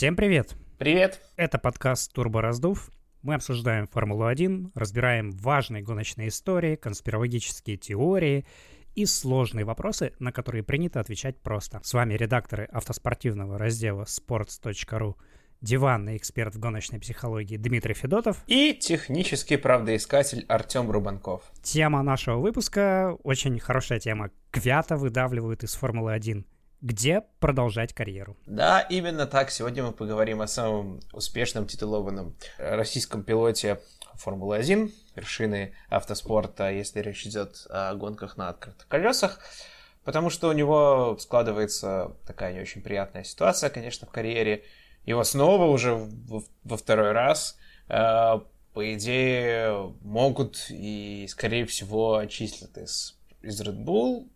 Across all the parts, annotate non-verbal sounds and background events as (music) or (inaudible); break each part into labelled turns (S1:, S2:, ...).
S1: Всем привет!
S2: Привет!
S1: Это подкаст «Турбо Раздув». Мы обсуждаем Формулу-1, разбираем важные гоночные истории, конспирологические теории и сложные вопросы, на которые принято отвечать просто. С вами редакторы автоспортивного раздела sports.ru диванный эксперт в гоночной психологии Дмитрий Федотов
S2: и технический правдоискатель Артем Рубанков.
S1: Тема нашего выпуска очень хорошая тема. Квята выдавливают из Формулы-1 где продолжать карьеру.
S2: Да, именно так. Сегодня мы поговорим о самом успешном титулованном российском пилоте Формулы-1, вершины автоспорта, если речь идет о гонках на открытых колесах, потому что у него складывается такая не очень приятная ситуация, конечно, в карьере. Его снова уже во, во второй раз, э, по идее, могут и, скорее всего, отчислят из, из Red Bull,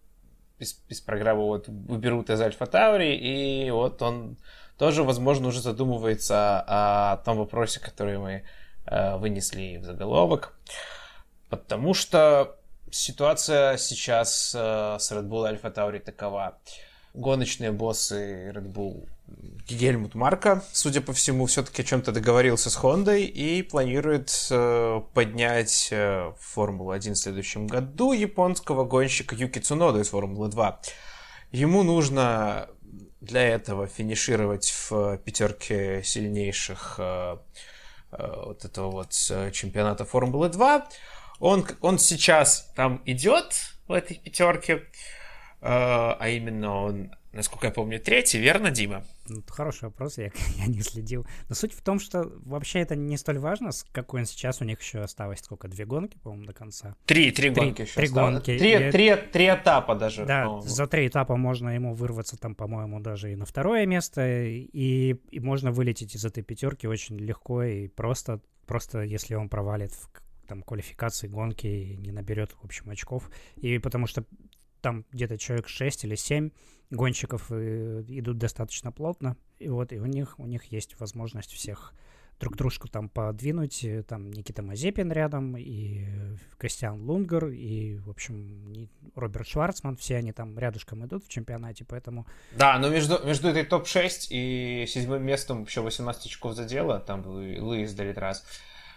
S2: из, из программы вот уберут из Альфа Таури, и вот он тоже, возможно, уже задумывается о, том вопросе, который мы э, вынесли в заголовок. Потому что ситуация сейчас э, с Red Bull Альфа Таури такова. Гоночные боссы Red Bull Гельмут Марка, судя по всему, все-таки о чем-то договорился с Хондой и планирует э, поднять э, Формулу-1 в следующем году японского гонщика Юки Цунода из Формулы-2. Ему нужно для этого финишировать в пятерке сильнейших э, э, вот этого вот э, чемпионата Формулы-2. Он, он сейчас там идет в этой пятерке, э, а именно он насколько я помню, третий, верно, Дима?
S1: Ну, хороший вопрос, я, (laughs) я не следил. Но суть в том, что вообще это не столь важно, с какой он сейчас, у них еще осталось сколько, две гонки, по-моему, до конца?
S2: Три, три, три гонки еще
S1: Три осталось. гонки.
S2: Три, и... три, три этапа даже.
S1: Да, за три этапа можно ему вырваться там, по-моему, даже и на второе место, и, и можно вылететь из этой пятерки очень легко и просто, просто если он провалит в там квалификации гонки и не наберет, в общем, очков. И потому что там где-то человек 6 или 7 гонщиков э, идут достаточно плотно, и вот и у них, у них есть возможность всех друг дружку там подвинуть. Э, там Никита Мазепин рядом, и Кристиан Лунгер, и, в общем, Роберт Шварцман. Все они там рядышком идут в чемпионате, поэтому...
S2: Да, но между, между этой топ-6 и седьмым местом еще 18 очков задело. Там Луис Делитрас.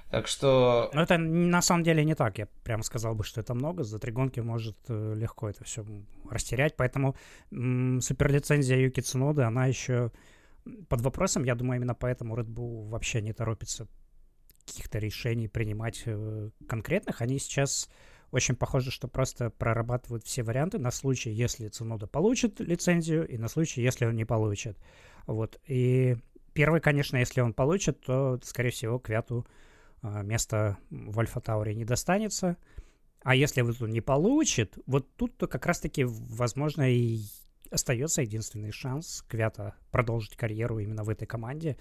S2: Так что...
S1: Но это на самом деле не так. Я прям сказал бы, что это много. За три гонки может э, легко это все растерять. Поэтому суперлицензия Юки Цуноды, она еще под вопросом. Я думаю, именно поэтому Red Bull вообще не торопится каких-то решений принимать э, конкретных. Они сейчас очень похоже, что просто прорабатывают все варианты на случай, если Цунода получит лицензию, и на случай, если он не получит. Вот. И первый, конечно, если он получит, то, скорее всего, Квяту место в Альфа Тауре не достанется. А если вот он не получит, вот тут-то как раз-таки, возможно, и остается единственный шанс Квята продолжить карьеру именно в этой команде.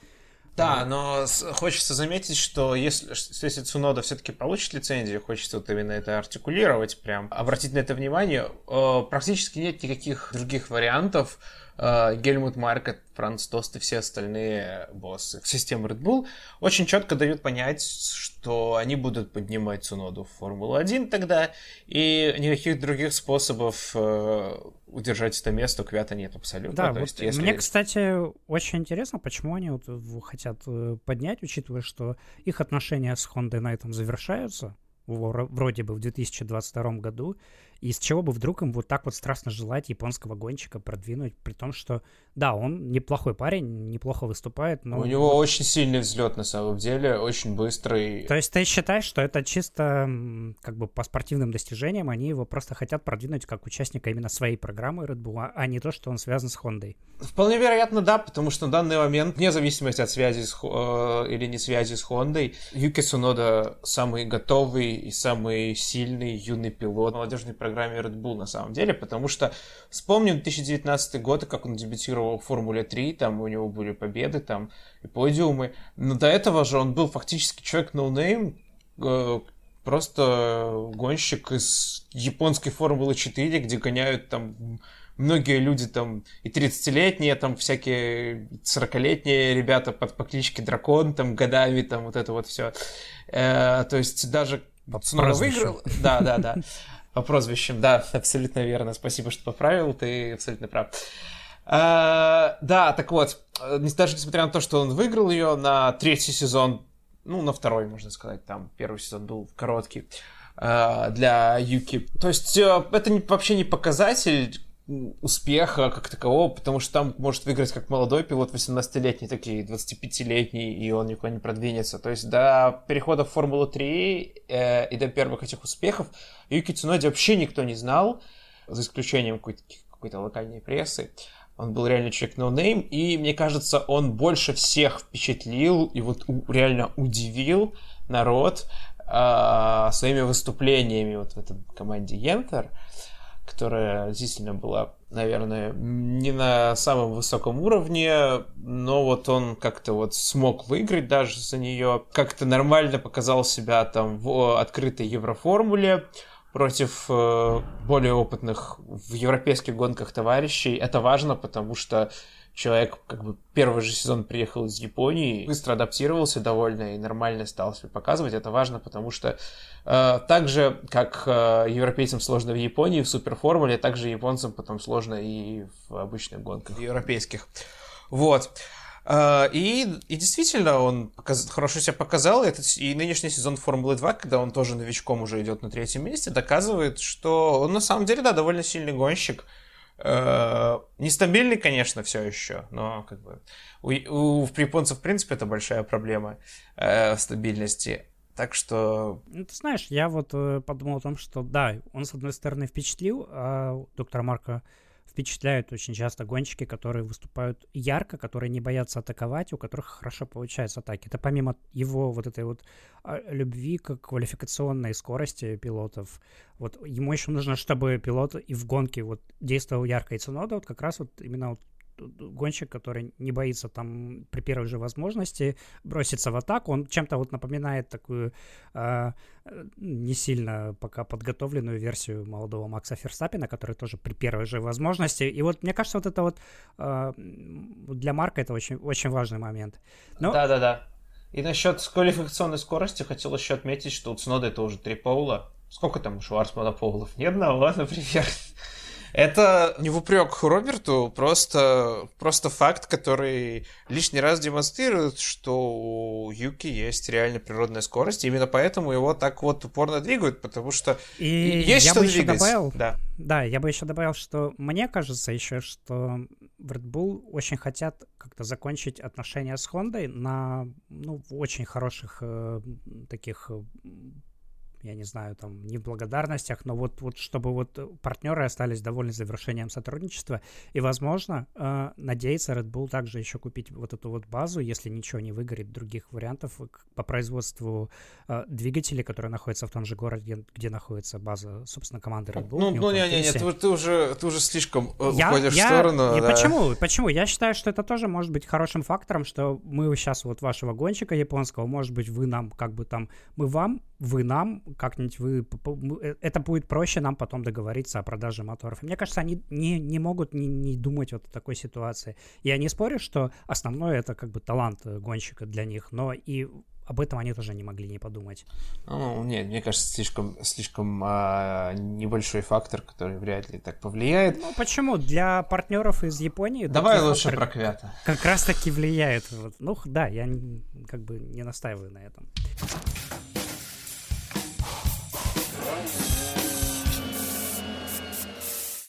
S2: Да, но хочется заметить, что если, если Цунода все-таки получит лицензию, хочется вот именно это артикулировать, прям обратить на это внимание, э, практически нет никаких других вариантов, Гельмут Маркет, Франц Тост и все остальные боссы системы Red Bull очень четко дают понять, что они будут поднимать Цуноду в Формулу-1 тогда, и никаких других способов э, удержать это место у Квята нет абсолютно.
S1: Да, То вот есть, если... мне, кстати, очень интересно, почему они вот хотят э, поднять, учитывая, что их отношения с Хондой на этом завершаются, вроде бы в 2022 году, и с чего бы вдруг им вот так вот страстно желать японского гонщика продвинуть, при том, что, да, он неплохой парень, неплохо выступает, но...
S2: У него вот... очень сильный взлет на самом деле, очень быстрый.
S1: То есть ты считаешь, что это чисто как бы по спортивным достижениям, они его просто хотят продвинуть как участника именно своей программы Red Bull, а не то, что он связан с Хондой?
S2: Вполне вероятно, да, потому что на данный момент, вне зависимости от связи с, э, или не связи с Хондой, Юки Сунода самый готовый и самый сильный юный пилот молодежной программе Red Bull на самом деле, потому что вспомним 2019 год, как он дебютировал в Формуле 3, там у него были победы там и подиумы, но до этого же он был фактически человек no name, просто гонщик из японской Формулы 4, где гоняют там многие люди там и 30-летние, там всякие 40-летние ребята под по кличке Дракон, там годами, там вот это вот все. Э, то есть даже снова выиграл. Да, да, да. (laughs) По прозвищам, да, (laughs) абсолютно верно. Спасибо, что поправил, ты абсолютно прав. А, да, так вот, даже несмотря на то, что он выиграл ее на третий сезон, ну, на второй, можно сказать, там первый сезон был короткий а, для Юки. То есть э, это вообще не показатель успеха как такового, потому что там может выиграть как молодой пилот, 18-летний, такие 25-летний, и он никуда не продвинется. То есть до перехода в Формулу-3 э, и до первых этих успехов Юки Цуноди вообще никто не знал, за исключением какой-то, какой-то локальной прессы. Он был реально человек no name, и мне кажется, он больше всех впечатлил и вот у, реально удивил народ э, своими выступлениями вот в этом команде Ентер которая действительно была, наверное, не на самом высоком уровне, но вот он как-то вот смог выиграть даже за нее, как-то нормально показал себя там в открытой Евроформуле против э, более опытных в европейских гонках товарищей. Это важно, потому что человек как бы первый же сезон приехал из Японии, быстро адаптировался довольно и нормально стал себя показывать. Это важно, потому что э, так же, как э, европейцам сложно в Японии в суперформуле, так же японцам потом сложно и в обычных гонках европейских. Вот. Uh, и, и действительно, он показ... хорошо себя показал. Этот, и нынешний сезон Формулы 2, когда он тоже новичком уже идет на третьем месте, доказывает, что он на самом деле, да, довольно сильный гонщик. Э, нестабильный, конечно, все еще, но как бы у, у японцев, в принципе, это большая проблема э, стабильности. Так что...
S1: Ну, ты знаешь, я вот э, подумал о том, что да, он, с одной стороны, впечатлил, а доктора Марка впечатляют очень часто гонщики, которые выступают ярко, которые не боятся атаковать, у которых хорошо получаются атаки. Это помимо его вот этой вот а, любви к квалификационной скорости пилотов, вот ему еще нужно, чтобы пилот и в гонке вот действовал ярко и Цунода, вот как раз вот именно вот гонщик, который не боится там при первой же возможности броситься в атаку. Он чем-то вот напоминает такую э, не сильно пока подготовленную версию молодого Макса Ферстаппина, который тоже при первой же возможности. И вот мне кажется, вот это вот э, для Марка это очень, очень важный момент.
S2: Но... Да-да-да. И насчет квалификационной скорости хотел еще отметить, что у Цнода это уже три поула. Сколько там у Шварцмана поулов? Ни одного, (laughs) например. Это не в упрек Роберту, просто, просто факт, который лишний раз демонстрирует, что у Юки есть реально природная скорость, и именно поэтому его так вот упорно двигают, потому что
S1: и есть я что бы еще добавил, да. да, я бы еще добавил, что мне кажется еще, что в Red Bull очень хотят как-то закончить отношения с Хондой на ну, очень хороших э, таких я не знаю, там, не в благодарностях, но вот, вот чтобы вот партнеры остались довольны завершением сотрудничества. И, возможно, э, надеется Red Bull также еще купить вот эту вот базу, если ничего не выгорит, других вариантов по производству э, двигателей, которые находятся в том же городе, где, где находится база, собственно, команды Red Bull.
S2: Ну, ну не, не, не, ты, ты, уже, ты уже слишком э, я, уходишь я, в сторону.
S1: И да. почему? Почему? Я считаю, что это тоже может быть хорошим фактором, что мы сейчас вот вашего гонщика японского, может быть, вы нам как бы там, мы вам, вы нам, как-нибудь вы... Э, это будет проще нам потом договориться о продаже моторов. И мне кажется, они не, не могут не, не думать вот о такой ситуации. Я не спорю, что основное это как бы талант э, гонщика для них, но и об этом они тоже не могли не подумать.
S2: Ну, нет, мне кажется, слишком, слишком а, небольшой фактор, который вряд ли так повлияет.
S1: Ну, почему? Для партнеров из Японии...
S2: Давай лучше про Квята.
S1: Как раз-таки влияет. Ну, да, я как бы не настаиваю на этом.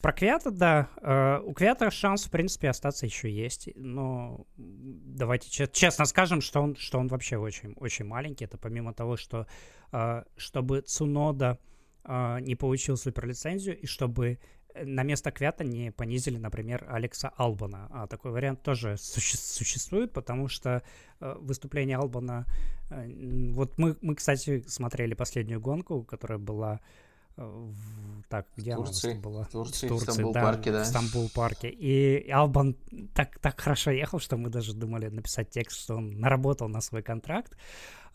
S1: Про Квята, да. Э, у Квята шанс, в принципе, остаться еще есть. Но давайте честно скажем, что он, что он вообще очень, очень маленький. Это помимо того, что э, чтобы Цунода э, не получил суперлицензию и чтобы на место Квята не понизили, например, Алекса Албана. А такой вариант тоже суще- существует, потому что э, выступление Албана... Э, вот мы, мы, кстати, смотрели последнюю гонку, которая была так, где
S2: Турции,
S1: она была?
S2: В Турции,
S1: в Турции,
S2: Стамбул
S1: да,
S2: парке, да.
S1: В Стамбул парке. И Албан так, так хорошо ехал, что мы даже думали написать текст, что он наработал на свой контракт.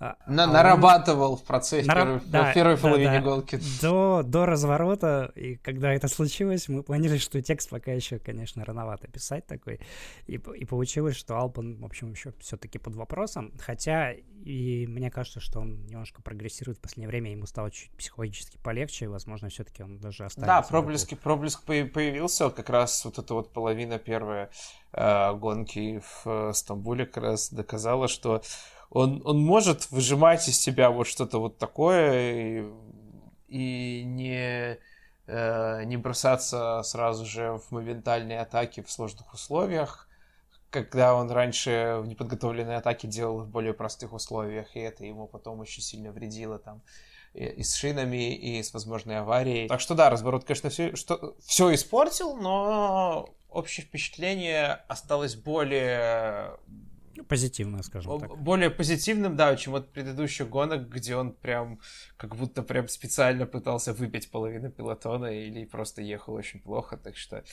S2: А, на, а нарабатывал в процессе Нар... первой, да, в первой да, половине да. гонки.
S1: До, до разворота, и когда это случилось, мы поняли, что текст пока еще, конечно, рановато писать такой. И, и получилось, что Албан, в общем, еще все-таки под вопросом. Хотя и мне кажется, что он немножко прогрессирует в последнее время, ему стало чуть психологически полегче, и, возможно, все-таки он даже останется.
S2: Да, проблеск, проблеск появился, как раз вот эта вот половина первой э, гонки в э, Стамбуле как раз доказала, что он, он может выжимать из себя вот что-то вот такое и, и не, э, не бросаться сразу же в моментальные атаки в сложных условиях, когда он раньше в неподготовленной атаке делал в более простых условиях, и это ему потом очень сильно вредило там и с шинами, и с возможной аварией. Так что да, разворот, конечно, все, что, все испортил, но общее впечатление осталось более
S1: позитивное, скажем так.
S2: Более позитивным, да, чем от предыдущих гонок, где он прям как будто прям специально пытался выпить половину пилотона или просто ехал очень плохо, так что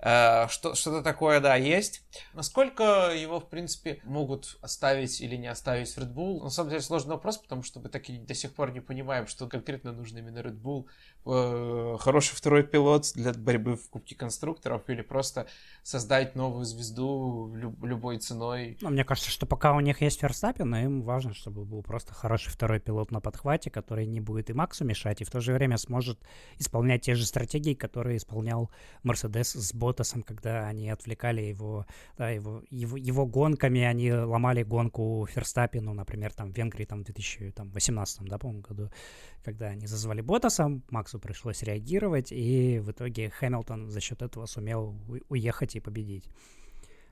S2: э, что, что-то такое, да, есть. Насколько его, в принципе, могут оставить или не оставить в Red Bull? На самом деле сложный вопрос, потому что мы так и до сих пор не понимаем, что конкретно нужно именно Red Bull. Э, хороший второй пилот для борьбы в Кубке конструкторов или просто создать новую звезду люб- любой ценой.
S1: Ну, мне кажется, что пока у них есть Верстаппин, им важно, чтобы был просто хороший второй пилот на подхвате, который не будет и Максу мешать, и в то же время сможет исполнять те же стратегии, которые исполнял Мерседес с Ботасом, когда они отвлекали его, да, его, его, его гонками, они ломали гонку Ферстаппину, например, там в Венгрии там, в 2018 да, по-моему, году, когда они зазвали Ботаса, Максу пришлось реагировать, и в итоге Хэмилтон за счет этого сумел уехать и победить.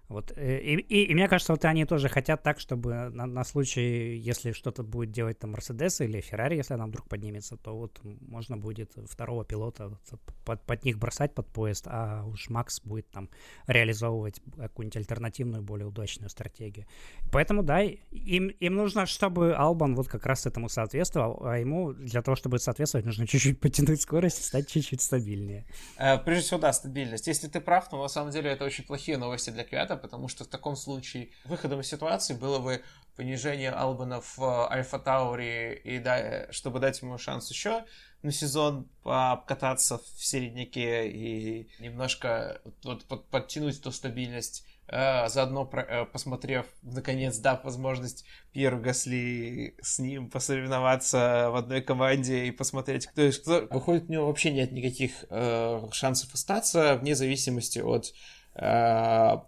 S1: Вот, э, и, и, и мне кажется, вот они тоже хотят так, чтобы на, на случай, если что-то будет делать там Мерседес или Феррари, если она вдруг поднимется, то вот можно будет второго пилота под, под них бросать под поезд, а уж Макс будет там реализовывать какую-нибудь альтернативную, более удачную стратегию. Поэтому, да, им, им нужно, чтобы Албан вот как раз этому соответствовал, а ему для того, чтобы соответствовать, нужно чуть-чуть потянуть скорость и стать чуть-чуть стабильнее.
S2: Э, прежде всего, да, стабильность. Если ты прав, то на самом деле это очень плохие новости для Квята, это, потому что в таком случае выходом из ситуации было бы понижение Албана в э, Альфа Таури, и да, чтобы дать ему шанс еще на сезон покататься в середняке и немножко вот, под, подтянуть эту стабильность Uh, заодно uh, посмотрев, наконец, дав возможность Пьеру Гасли с ним посоревноваться в одной команде и посмотреть, кто из кто. Выходит, у него вообще нет никаких uh, шансов остаться, вне зависимости от Э,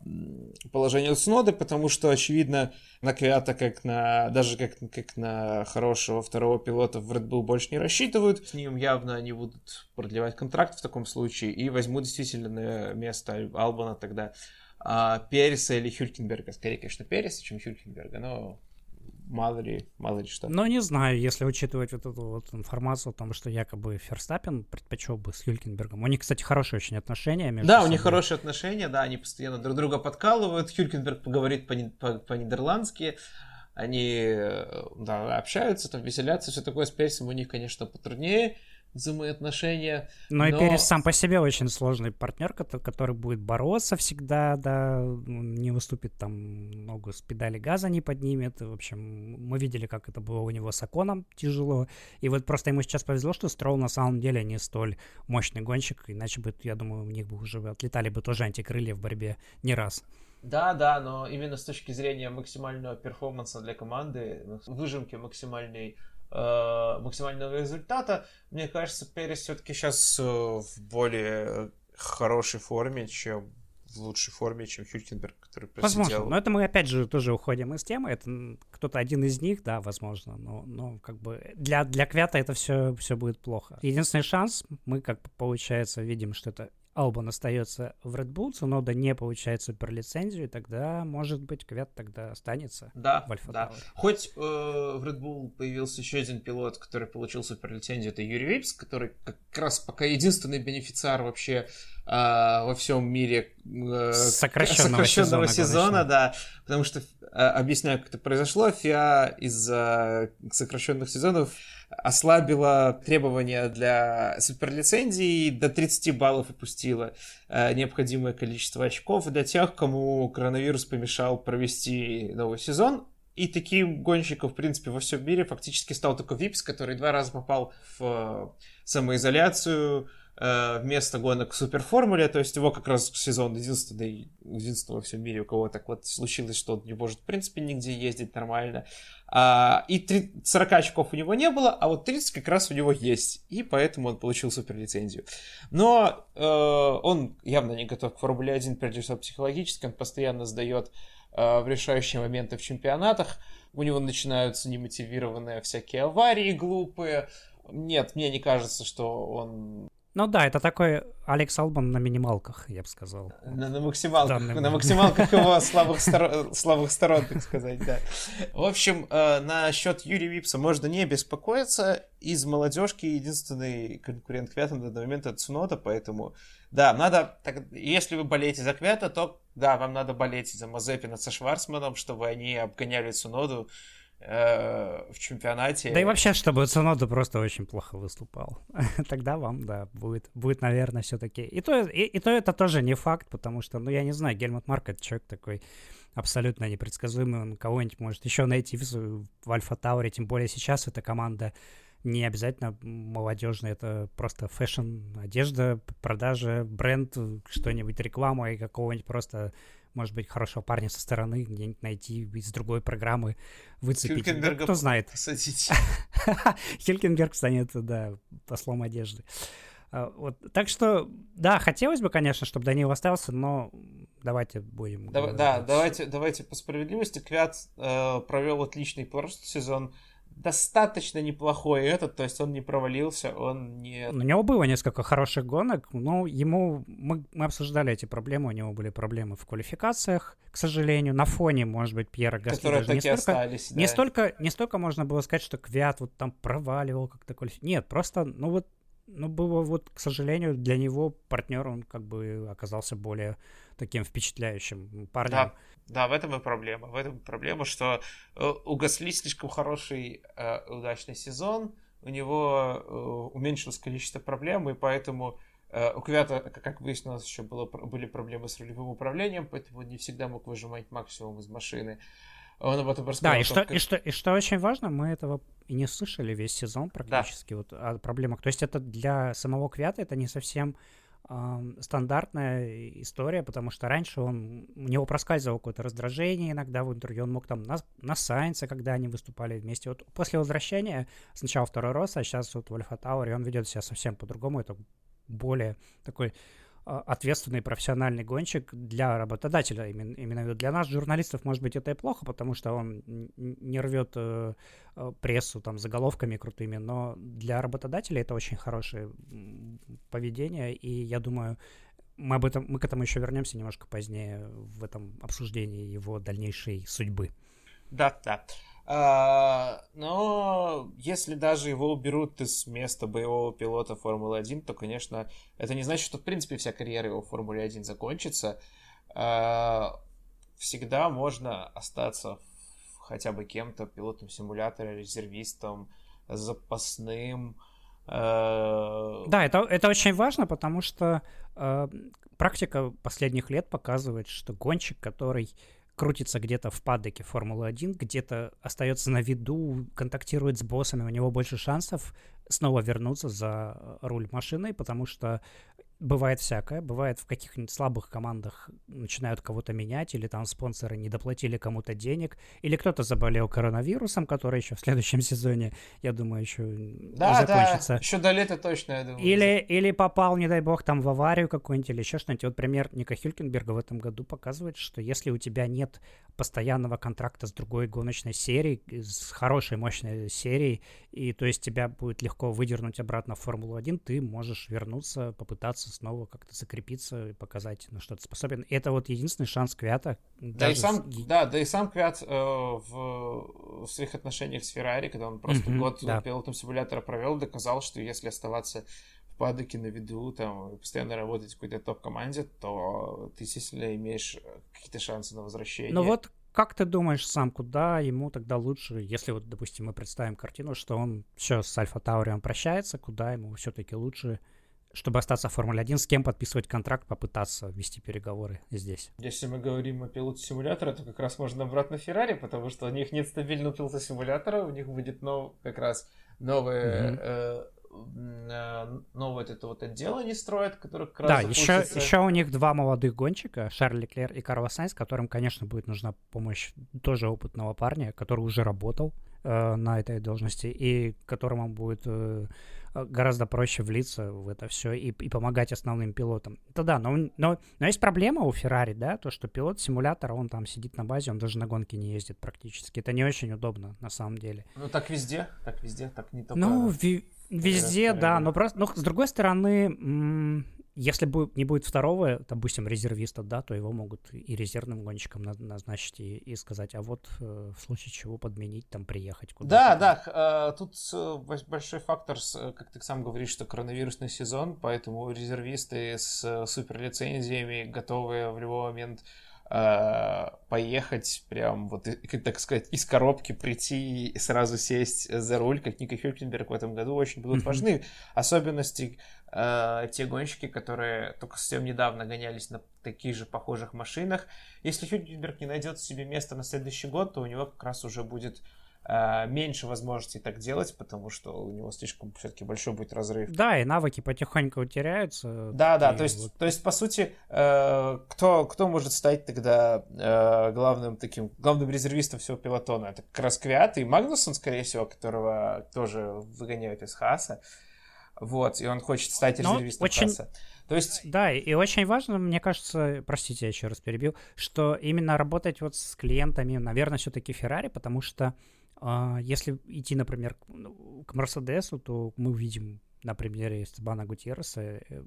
S2: положение Цуноды, потому что, очевидно, на Квиата, как на, даже как, как на хорошего второго пилота в Red Bull больше не рассчитывают. С ним явно они будут продлевать контракт в таком случае и возьмут действительно место Албана тогда а, Переса или Хюлькенберга. Скорее, конечно, Переса, чем Хюлькенберга, но мало ли, мало ли что.
S1: Но не знаю, если учитывать вот эту вот информацию о том, что якобы Ферстаппен предпочел бы с Хюлькенбергом. У них, кстати, хорошие очень отношения
S2: между Да, собой. у них хорошие отношения, да, они постоянно друг друга подкалывают. Хюлькенберг поговорит по-нидерландски. По, по они да, общаются, там веселятся, все такое с Персом у них, конечно, потруднее взаимоотношения.
S1: Но, но и Перес сам по себе очень сложный партнер, который будет бороться всегда, да, не выступит там ногу с педали газа не поднимет. В общем, мы видели, как это было у него с Аконом тяжело. И вот просто ему сейчас повезло, что Строл на самом деле не столь мощный гонщик, иначе бы, я думаю, у них бы уже отлетали бы тоже антикрылья в борьбе не раз.
S2: Да, да, но именно с точки зрения максимального перформанса для команды, выжимки максимальной максимального результата. Мне кажется, Перес все-таки сейчас э, в более хорошей форме, чем в лучшей форме, чем Хюлькенберг, который
S1: просидел. Возможно, но это мы опять же тоже уходим из темы, это кто-то один из них, да, возможно, но, но как бы для, для Квята это все, все будет плохо. Единственный шанс, мы как получается видим, что это Албан остается в Red Bull, Цунода не получает суперлицензию, тогда, может быть, Квят тогда останется
S2: да, в Альфа да. Хоть э, в Red Bull появился еще один пилот, который получил суперлицензию, это Юрий Випс, который как раз пока единственный бенефициар вообще э, во всем мире
S1: э, сокращенного, сокращенного сезона,
S2: сезона да, потому что, э, объясняю, как это произошло, ФИА из-за сокращенных сезонов ослабила требования для суперлицензии, до 30 баллов опустила э, необходимое количество очков для тех, кому коронавирус помешал провести новый сезон. И таким гонщиком, в принципе, во всем мире фактически стал только Випс, который два раза попал в э, самоизоляцию, вместо гонок в суперформуле, то есть его как раз сезон единственный, единственный во всем мире, у кого так вот случилось, что он не может в принципе нигде ездить нормально. А, и 30, 40 очков у него не было, а вот 30 как раз у него есть, и поэтому он получил суперлицензию. Но э, он явно не готов к Формуле 1, прежде всего психологически, он постоянно сдает э, в решающие моменты в чемпионатах, у него начинаются немотивированные всякие аварии глупые. Нет, мне не кажется, что он
S1: ну да, это такой Алекс Албан на минималках, я бы сказал.
S2: На, на максималках, на максималках его (laughs) слабых, стор... слабых сторон, так сказать, да. В общем, э, насчет Юрия Випса можно не беспокоиться. Из молодежки единственный конкурент Квята на данный момент это Цунода, поэтому да, надо, так, если вы болеете за Квята, то да, вам надо болеть за Мазепина со Шварцманом, чтобы они обгоняли Цуноду в чемпионате.
S1: Да и вообще, чтобы Цунода просто очень плохо выступал. (laughs) Тогда вам, да, будет, будет наверное, все-таки. И то, и, и то это тоже не факт, потому что, ну, я не знаю, Гельмут Марк это человек такой абсолютно непредсказуемый, он кого-нибудь может еще найти в, в Альфа Тауре, тем более сейчас эта команда не обязательно молодежная, это просто fashion, одежда, продажа, бренд, что-нибудь, реклама и какого-нибудь просто может быть, хорошего парня со стороны где-нибудь найти из другой программы, выцепить. Да, кто знает. (laughs) Хюлькенберг станет, да, послом одежды. А, вот. Так что, да, хотелось бы, конечно, чтобы Данил остался, но давайте будем...
S2: Да, да давайте, давайте по справедливости. Квят э, провел отличный прошлый сезон достаточно неплохой этот, то есть он не провалился, он не...
S1: У него было несколько хороших гонок, но ему... Мы, мы обсуждали эти проблемы, у него были проблемы в квалификациях, к сожалению, на фоне, может быть, Пьера Гасли.
S2: Которые так
S1: не
S2: столько, остались,
S1: да. Не столько, не столько можно было сказать, что Квят вот там проваливал как-то квалификацию. Нет, просто, ну вот, ну было вот, к сожалению, для него партнер, он как бы оказался более таким впечатляющим парнем.
S2: Да, да, в этом и проблема. В этом и проблема, что э, у Гасли слишком хороший э, удачный сезон, у него э, уменьшилось количество проблем, и поэтому э, у Квята, как выяснилось, еще было, были проблемы с рулевым управлением, поэтому он не всегда мог выжимать максимум из машины. Он об этом
S1: рассказал. Да, и что, и, что, и что очень важно, мы этого и не слышали весь сезон практически да. вот о проблемах. То есть это для самого Квята это не совсем стандартная история, потому что раньше он, у него проскальзывало какое-то раздражение иногда в интервью, он мог там на, на Сайенсе, когда они выступали вместе. Вот после возвращения, сначала второй раз, а сейчас вот в Альфа Тауэре он ведет себя совсем по-другому, это более такой ответственный профессиональный гонщик для работодателя. Именно, именно для нас, журналистов, может быть, это и плохо, потому что он не рвет э, э, прессу там заголовками крутыми, но для работодателя это очень хорошее поведение, и я думаю, мы, об этом, мы к этому еще вернемся немножко позднее в этом обсуждении его дальнейшей судьбы.
S2: Да, да. А, но если даже его уберут из места боевого пилота Формулы-1, то, конечно, это не значит, что, в принципе, вся карьера его в Формуле-1 закончится. А, всегда можно остаться хотя бы кем-то, пилотом симулятора, резервистом, запасным.
S1: А, да, это, это очень важно, потому что практика последних лет показывает, что гонщик, который крутится где-то в паддеке Формулы-1, где-то остается на виду, контактирует с боссами, у него больше шансов снова вернуться за руль машины, потому что бывает всякое. Бывает в каких-нибудь слабых командах начинают кого-то менять, или там спонсоры не доплатили кому-то денег, или кто-то заболел коронавирусом, который еще в следующем сезоне, я думаю, еще да, закончится. Да,
S2: еще до лета точно, я думаю.
S1: Или, или попал, не дай бог, там в аварию какую-нибудь, или еще что-нибудь. Вот пример Ника Хюлькенберга в этом году показывает, что если у тебя нет постоянного контракта с другой гоночной серией, с хорошей, мощной серией, и то есть тебя будет легко выдернуть обратно в Формулу-1, ты можешь вернуться, попытаться снова как-то закрепиться и показать, на что ты способен. И это вот единственный шанс Квята.
S2: Да, и сам, с... да, да и сам Квят э, в, в своих отношениях с Феррари, когда он просто mm-hmm, год да. пилотом симулятора провел, доказал, что если оставаться в падоке на виду, там, постоянно работать в какой-то топ-команде, то ты, естественно, имеешь какие-то шансы на возвращение.
S1: Ну вот как ты думаешь сам, куда ему тогда лучше, если вот, допустим, мы представим картину, что он все с Альфа Таурием прощается, куда ему все-таки лучше, чтобы остаться в Формуле 1, с кем подписывать контракт, попытаться вести переговоры здесь?
S2: Если мы говорим о пилоте симулятора, то как раз можно обратно Феррари, потому что у них нет стабильного пилота симулятора, у них будет нов, как раз новые mm-hmm. э, э, новое вот это вот отдел они строят, который как
S1: раз Да, еще, еще у них два молодых гонщика, Шарли Клер и Карл Сайнс, которым, конечно, будет нужна помощь тоже опытного парня, который уже работал э, на этой должности и которому будет э, гораздо проще влиться в это все и, и помогать основным пилотам. Это да, но, но, но есть проблема у Феррари, да, то, что пилот симулятора, он там сидит на базе, он даже на гонке не ездит практически. Это не очень удобно, на самом деле.
S2: Ну, так везде, так везде, так не только...
S1: Ну, ви- везде, да, но просто, но с другой стороны, если будет, не будет второго, допустим, резервиста, да, то его могут и резервным гонщиком назначить и, и сказать, а вот э, в случае чего подменить, там, приехать
S2: куда-то. Да, да, э, тут э, большой фактор, как ты сам говоришь, что коронавирусный сезон, поэтому резервисты с суперлицензиями готовы в любой момент поехать прям вот, так сказать, из коробки прийти и сразу сесть за руль, как Ника Хюлькенберг в этом году, очень будут важны. Особенности э, те гонщики, которые только совсем недавно гонялись на таких же похожих машинах. Если Хюлькенберг не найдет себе место на следующий год, то у него как раз уже будет меньше возможностей так делать, потому что у него слишком все-таки большой будет разрыв.
S1: Да, и навыки потихоньку теряются.
S2: Да, да, то есть, вот... то есть по сути, э, кто, кто может стать тогда э, главным таким, главным резервистом всего пилотона? Это как раз Квиат и Магнусон, скорее всего, которого тоже выгоняют из Хаса. Вот, и он хочет стать резервистом очень... Хаса.
S1: То есть... Да, и очень важно, мне кажется, простите, я еще раз перебил, что именно работать вот с клиентами, наверное, все-таки Ferrari, потому что а если идти, например, ну, к Мерседесу, то мы увидим на примере Стебана Гутьерреса, э,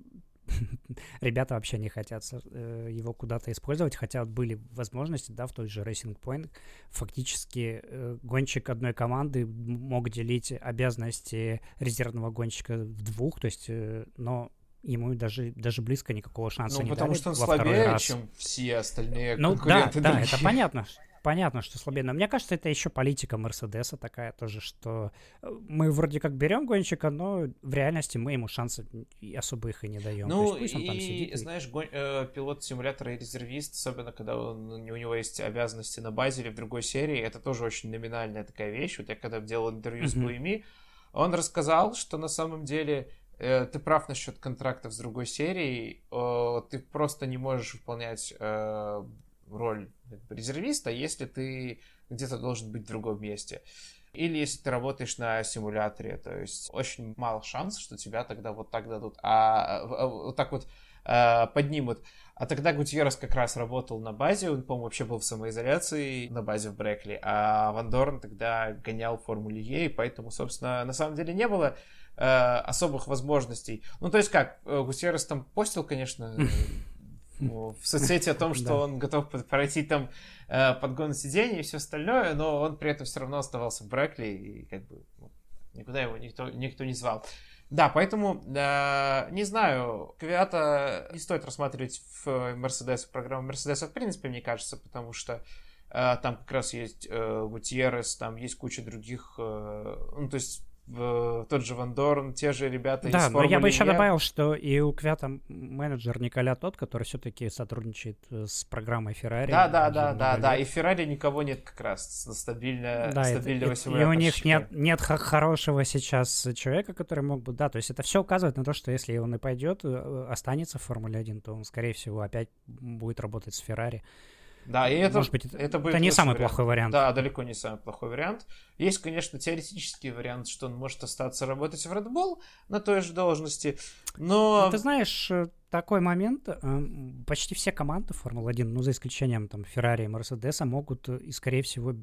S1: (laughs) ребята вообще не хотят э, его куда-то использовать, хотя были возможности, да, в той же Racing Point, фактически э, гонщик одной команды мог делить обязанности резервного гонщика в двух, то есть, но ему даже, даже близко никакого шанса
S2: ну,
S1: не
S2: потому
S1: дали
S2: что он слабее, чем все остальные
S1: ну, конкуренты. Да, да, это понятно. Понятно, что слабее, но мне кажется, это еще политика Мерседеса такая тоже, что э, мы вроде как берем гонщика, но в реальности мы ему шансов особо их и не даем.
S2: Ну, есть, и, сидит, знаешь, гон... э, пилот симулятора и резервист, особенно когда он, у него есть обязанности на базе или в другой серии, это тоже очень номинальная такая вещь. Вот я когда делал интервью с Буэми, он рассказал, что на самом деле э, ты прав насчет контрактов с другой серией, э, ты просто не можешь выполнять роль резервиста, если ты где-то должен быть в другом месте. Или если ты работаешь на симуляторе, то есть очень мало шансов, что тебя тогда вот так дадут, а, а вот так вот а, поднимут. А тогда Гутьеррес как раз работал на базе, он, по-моему, вообще был в самоизоляции на базе в Брекли, а Ван Дорн тогда гонял Формуле Е, и поэтому, собственно, на самом деле не было э, особых возможностей. Ну, то есть как, э, Гутьеррес там постил, конечно, (laughs) в соцсети о том, что он готов пройти там э, подгон сидений и все остальное, но он при этом все равно оставался в Брекли и как бы ну, никуда его никто, никто не звал. Да, поэтому, э, не знаю, Квиата не стоит рассматривать в Мерседес, программу Мерседеса, в принципе, мне кажется, потому что э, там как раз есть э, Гутьеррес, там есть куча других, э, ну, то есть тот же Ван Дорн, те же ребята
S1: да, из но я бы еще добавил, что и у Квята менеджер Николя тот, который все-таки сотрудничает э, с программой Ferrari.
S2: Да, да, да, да, да, и Ferrari никого нет как раз стабильно, да, стабильного это,
S1: И у них нет, нет хорошего сейчас человека, который мог бы, да, то есть это все указывает на то, что если он и пойдет, э, останется в Формуле 1, то он, скорее всего, опять будет работать с Ferrari.
S2: Да, и это, Может быть, это, это,
S1: будет это не самый вариант. плохой вариант.
S2: Да, далеко не самый плохой вариант. Есть, конечно, теоретический вариант, что он может остаться работать в Red Bull на той же должности, но...
S1: Ты знаешь, э, такой момент. Э, почти все команды Формулы-1, ну, за исключением там Феррари и Мерседеса, могут и, скорее всего,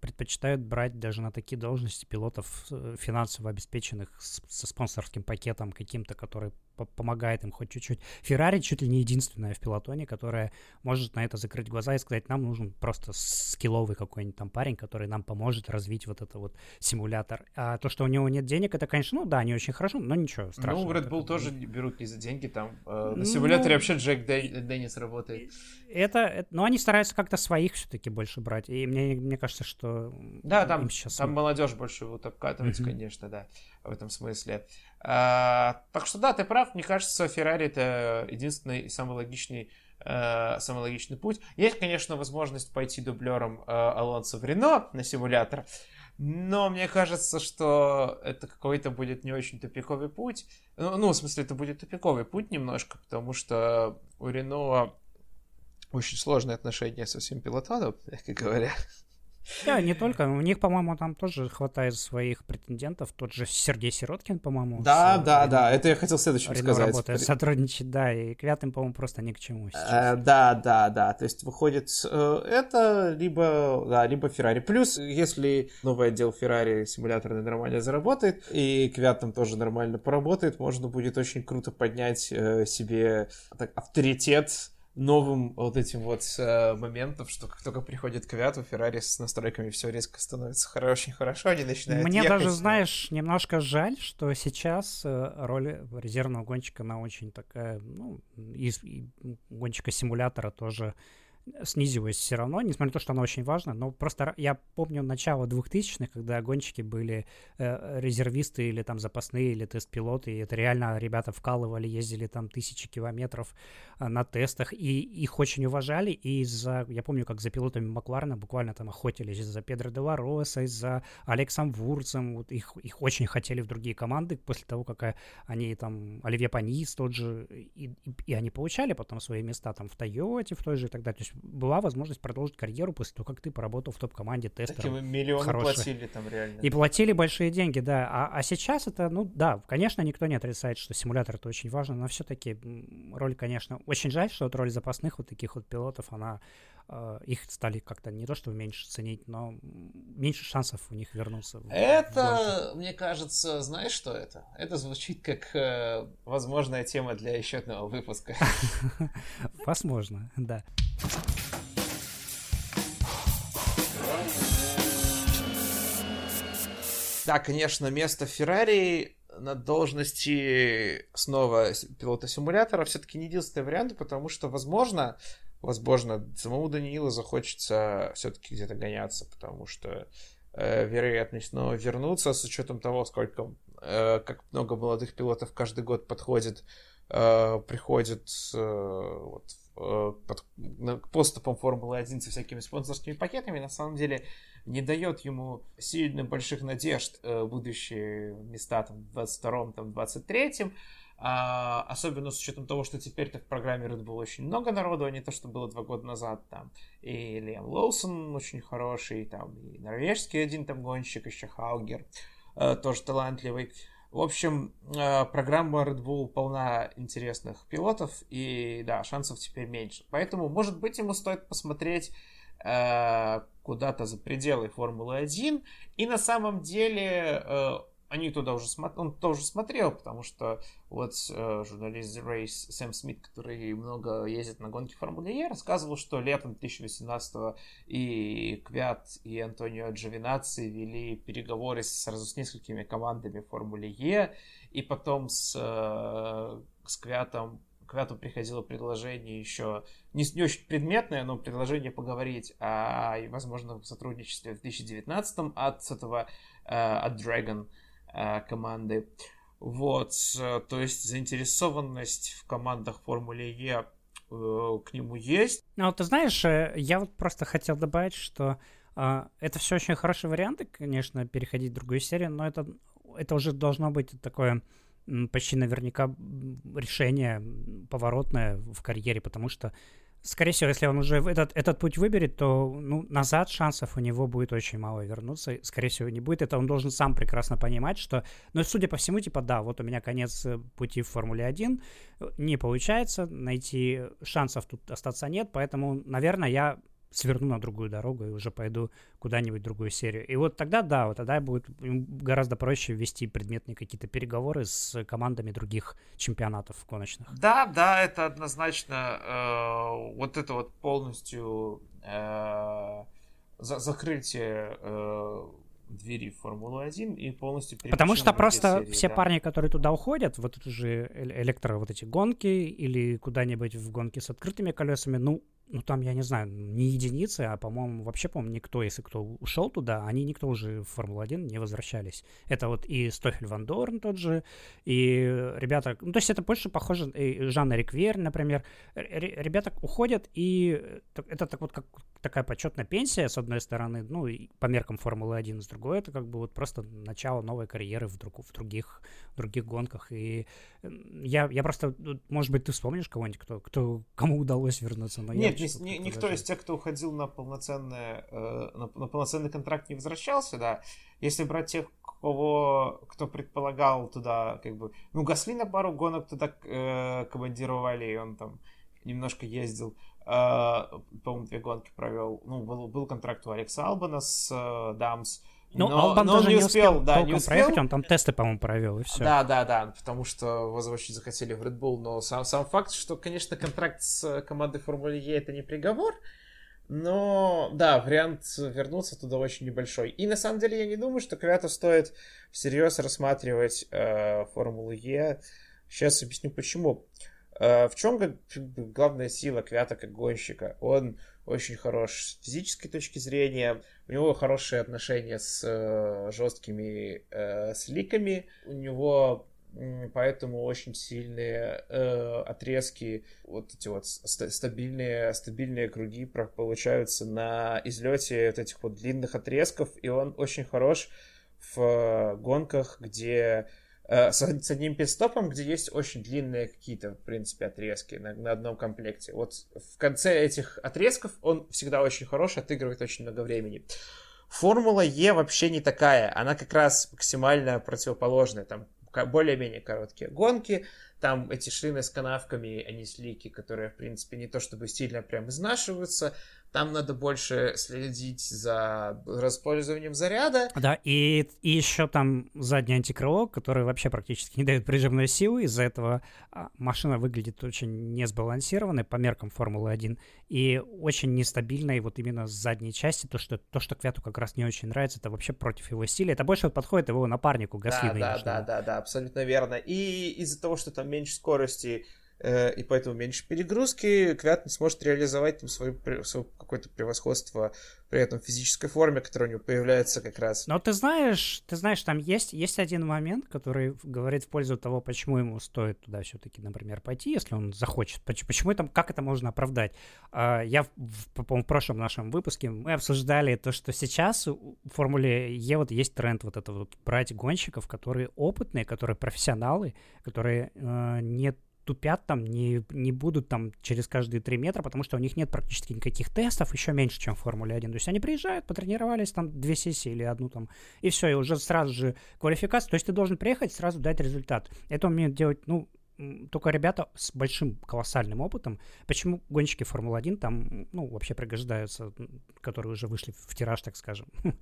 S1: предпочитают брать даже на такие должности пилотов э, финансово обеспеченных со спонсорским пакетом каким-то, который помогает им хоть чуть-чуть. Феррари чуть ли не единственная в пилотоне, которая может на это закрыть глаза и сказать, нам нужен просто скилловый какой-нибудь там парень, который нам поможет развить вот это вот симулятор. А то, что у него нет денег, это, конечно, ну да, не очень хорошо, но ничего страшного.
S2: Ну, Red Bull тоже берут не за деньги, там Э, на симуляторе ну, вообще Джек Деннис работает.
S1: Это, это, но они стараются как-то своих все-таки больше брать. И мне, мне кажется, что
S2: да, там, сейчас... там молодежь больше вот обкатывать, mm-hmm. конечно, да, в этом смысле. А, так что да, ты прав. Мне кажется, Феррари это единственный и самый логичный э, самый логичный путь. Есть, конечно, возможность пойти дублером э, Алонсо в Рено на симулятор, но мне кажется, что это какой-то будет не очень тупиковый путь. Ну, ну, в смысле, это будет тупиковый путь немножко, потому что у Рено очень сложные отношения со всем пилотоном, (laughs) мягко говоря.
S1: Да, не только. У них, по-моему, там тоже хватает своих претендентов. Тот же Сергей Сироткин, по-моему.
S2: Да, с, да, да. Это я хотел следующим сказать.
S1: работает, сотрудничать, да, и Квятым, по-моему, просто ни к чему
S2: сейчас. Э, да, да, да. То есть выходит э, это либо, да, либо Феррари. Плюс, если новый отдел Феррари симуляторный нормально заработает, и Квятым тоже нормально поработает, можно будет очень круто поднять э, себе так, авторитет новым вот этим вот э, моментом, что как только приходит Квят, у Феррари с настройками все резко становится очень хорошо, они начинают
S1: Мне ехать. даже, знаешь, немножко жаль, что сейчас э, роль резервного гонщика, она очень такая, ну, из, и гонщика симулятора тоже снизилась все равно, несмотря на то, что она очень важна. Но просто я помню начало 2000-х, когда гонщики были э, резервисты или там запасные, или тест-пилоты, и это реально ребята вкалывали, ездили там тысячи километров э, на тестах, и их очень уважали, и за, я помню, как за пилотами Макларена буквально там охотились за Педро де Лароса, за Алексом Вурцем, вот их, их очень хотели в другие команды после того, как э, они там, Оливье Панис тот же, и, и, и они получали потом свои места там в Тойоте, в той же и так далее. То есть была возможность продолжить карьеру после того, как ты поработал в топ-команде тестером.
S2: Такие миллионы хороший. платили там реально.
S1: И платили большие деньги, да. А, а сейчас это, ну да, конечно, никто не отрицает, что симулятор это очень важно, но все-таки роль, конечно, очень жаль, что вот роль запасных вот таких вот пилотов, она их стали как-то не то что меньше ценить, но меньше шансов у них вернуться.
S2: Это, в мне кажется, знаешь, что это? Это звучит как э, возможная тема для еще одного выпуска. (laughs)
S1: Возможно, да.
S2: Да, конечно, место Феррари на должности снова пилота симулятора все-таки не единственный вариант, потому что, возможно, возможно, самому Даниилу захочется все-таки где-то гоняться, потому что э, вероятность снова вернуться с учетом того, сколько, э, как много молодых пилотов каждый год подходит, э, приходит э, вот, э, под, к поступам Формулы-1 со всякими спонсорскими пакетами, на самом деле не дает ему сильно больших надежд э, будущие места там, в 22-м, там, 23-м. А, особенно с учетом того, что теперь-то в программе Red Bull очень много народу, а не то, что было два года назад. Там и Лиам Лоусон очень хороший, там и норвежский один там гонщик, еще Хаугер э, тоже талантливый. В общем, э, программа Red Bull полна интересных пилотов, и да, шансов теперь меньше. Поэтому, может быть, ему стоит посмотреть Э, куда-то за пределы Формулы-1. И на самом деле они туда уже смотр... он тоже смотрел, потому что вот э, журналист Race Сэм Смит, который много ездит на гонки Формулы Е, рассказывал, что летом 2018 и Квят, и Антонио Джовинаци вели переговоры сразу с несколькими командами Формулы Е, и потом с, э, с Квятом Квяту приходило предложение еще, не, не очень предметное, но предложение поговорить о, возможном сотрудничестве в 2019 от этого, э, от Dragon команды. Вот, то есть заинтересованность в командах Формуле Е э, к нему есть.
S1: Ну, вот ты знаешь, я вот просто хотел добавить, что э, это все очень хорошие варианты, конечно, переходить в другую серию, но это, это уже должно быть такое почти наверняка решение поворотное в карьере, потому что, скорее всего, если он уже этот, этот путь выберет, то ну, назад шансов у него будет очень мало вернуться. Скорее всего, не будет. Это он должен сам прекрасно понимать, что... Ну, судя по всему, типа, да, вот у меня конец э, пути в Формуле 1, не получается, найти шансов тут остаться нет, поэтому, наверное, я сверну на другую дорогу и уже пойду куда-нибудь в другую серию. И вот тогда, да, вот тогда будет гораздо проще вести предметные какие-то переговоры с командами других чемпионатов гоночных.
S2: Да, да, это однозначно э, вот это вот полностью э, за закрытие э, двери в Формулу-1 и полностью
S1: Потому что просто серии, все да. парни, которые туда уходят, вот это же электро вот эти гонки или куда-нибудь в гонки с открытыми колесами, ну, ну там, я не знаю, не единицы, а, по-моему, вообще, по-моему, никто, если кто ушел туда, они никто уже в Формулу-1 не возвращались. Это вот и Стофель Ван Дорн тот же, и ребята, ну то есть это больше похоже, и Жанна Риквер, например, ребята уходят, и это так вот как такая почетная пенсия, с одной стороны, ну, и по меркам Формулы-1, с другой, это как бы вот просто начало новой карьеры в, друг, в других, в других гонках. И я, я просто, может быть, ты вспомнишь кого-нибудь, кто, кто, кому удалось вернуться?
S2: Но Нет, ни, ни, никто даже... из тех, кто уходил на, полноценное, э, на, на полноценный контракт, не возвращался, да. Если брать тех, кого, кто предполагал туда, как бы, ну, Гасли на пару гонок туда э, командировали, и он там немножко ездил. Э, по-моему, две гонки провел. Ну, был, был контракт у Алекса Албана с э, Дамс.
S1: Ну, но, Албан но даже не успел, успел да, не успел. проехать, он там тесты, по-моему, провел, и все.
S2: Да, да, да, потому что его очень захотели в Red Bull, но сам, сам факт, что, конечно, контракт с командой Формулы Е это не приговор, но, да, вариант вернуться туда очень небольшой. И, на самом деле, я не думаю, что Квята стоит всерьез рассматривать э, Формулу Е. Сейчас объясню, почему. Э, в чем главная сила Квята как гонщика? Он очень хорош с физической точки зрения, у него хорошие отношения с э, жесткими э, сликами, у него поэтому очень сильные э, отрезки, вот эти вот стабильные, стабильные круги получаются на излете вот этих вот длинных отрезков, и он очень хорош в гонках, где Э, с, с одним пидстопом, где есть очень длинные какие-то, в принципе, отрезки на, на одном комплекте. Вот в конце этих отрезков он всегда очень хороший, отыгрывает очень много времени. Формула Е вообще не такая, она как раз максимально противоположная, там более-менее короткие гонки, там эти шины с канавками, они слики, которые, в принципе, не то чтобы сильно прям изнашиваются, там надо больше следить за использованием заряда.
S1: Да, и, и еще там заднее антикрыло, которое вообще практически не дает прижимной силы. Из-за этого а, машина выглядит очень несбалансированной по меркам Формулы-1 и очень нестабильной вот именно с задней части. То, что, то, что Квяту как раз не очень нравится, это вообще против его стиля. Это больше подходит его напарнику Гаслину.
S2: Да, да, да, да, да, абсолютно верно. И из-за того, что там меньше скорости, и поэтому меньше перегрузки, Квят не сможет реализовать там свое, свое какое-то превосходство при этом физической форме, которая у него появляется как раз.
S1: Но ты знаешь, ты знаешь, там есть, есть один момент, который говорит в пользу того, почему ему стоит туда все-таки, например, пойти, если он захочет. Почему там, как это можно оправдать? А, я, в, по в прошлом нашем выпуске мы обсуждали то, что сейчас в Формуле Е вот есть тренд вот это вот брать гонщиков, которые опытные, которые профессионалы, которые э, не тупят там, не, не будут там через каждые три метра, потому что у них нет практически никаких тестов, еще меньше, чем в Формуле 1. То есть они приезжают, потренировались там две сессии или одну там, и все, и уже сразу же квалификация. То есть ты должен приехать, сразу дать результат. Это умеют делать, ну, только ребята с большим колоссальным опытом. Почему гонщики Формулы-1 там, ну, вообще пригождаются, которые уже вышли в тираж, так скажем. (laughs)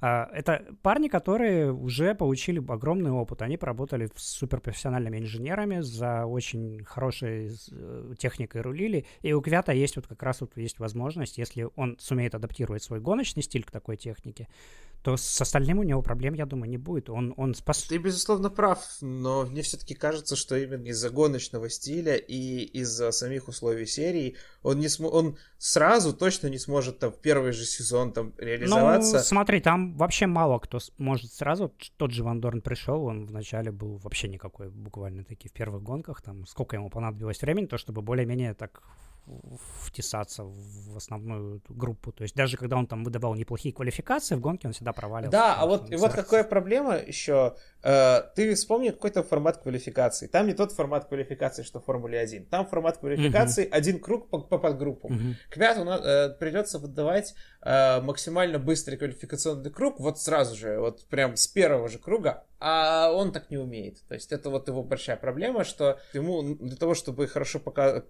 S1: А, это парни, которые уже получили огромный опыт. Они поработали с суперпрофессиональными инженерами, за очень хорошей э, техникой рулили. И у Квята есть вот как раз вот есть возможность, если он сумеет адаптировать свой гоночный стиль к такой технике, то с остальным у него проблем, я думаю, не будет. Он, он спас...
S2: Ты, безусловно, прав, но мне все-таки кажется, что именно из-за гоночного стиля и из-за самих условий серии он, не см... он сразу точно не сможет там в первый же сезон там реализоваться.
S1: Ну, смотри, там вообще мало кто может сразу. Тот же Ван Дорн пришел, он вначале был вообще никакой, буквально таки в первых гонках. Там сколько ему понадобилось времени, то чтобы более-менее так втесаться в основную группу. То есть даже когда он там выдавал неплохие квалификации, в гонке он всегда проваливался.
S2: Да, а вот, и вот какая проблема еще. Э, ты вспомни какой-то формат квалификации. Там не тот формат квалификации, что в Формуле 1. Там формат квалификации uh-huh. один круг по, по подгруппам. Uh-huh. К пяту э, придется выдавать э, максимально быстрый квалификационный круг вот сразу же, вот прям с первого же круга, а он так не умеет. То есть это вот его большая проблема, что ему для того, чтобы хорошо пока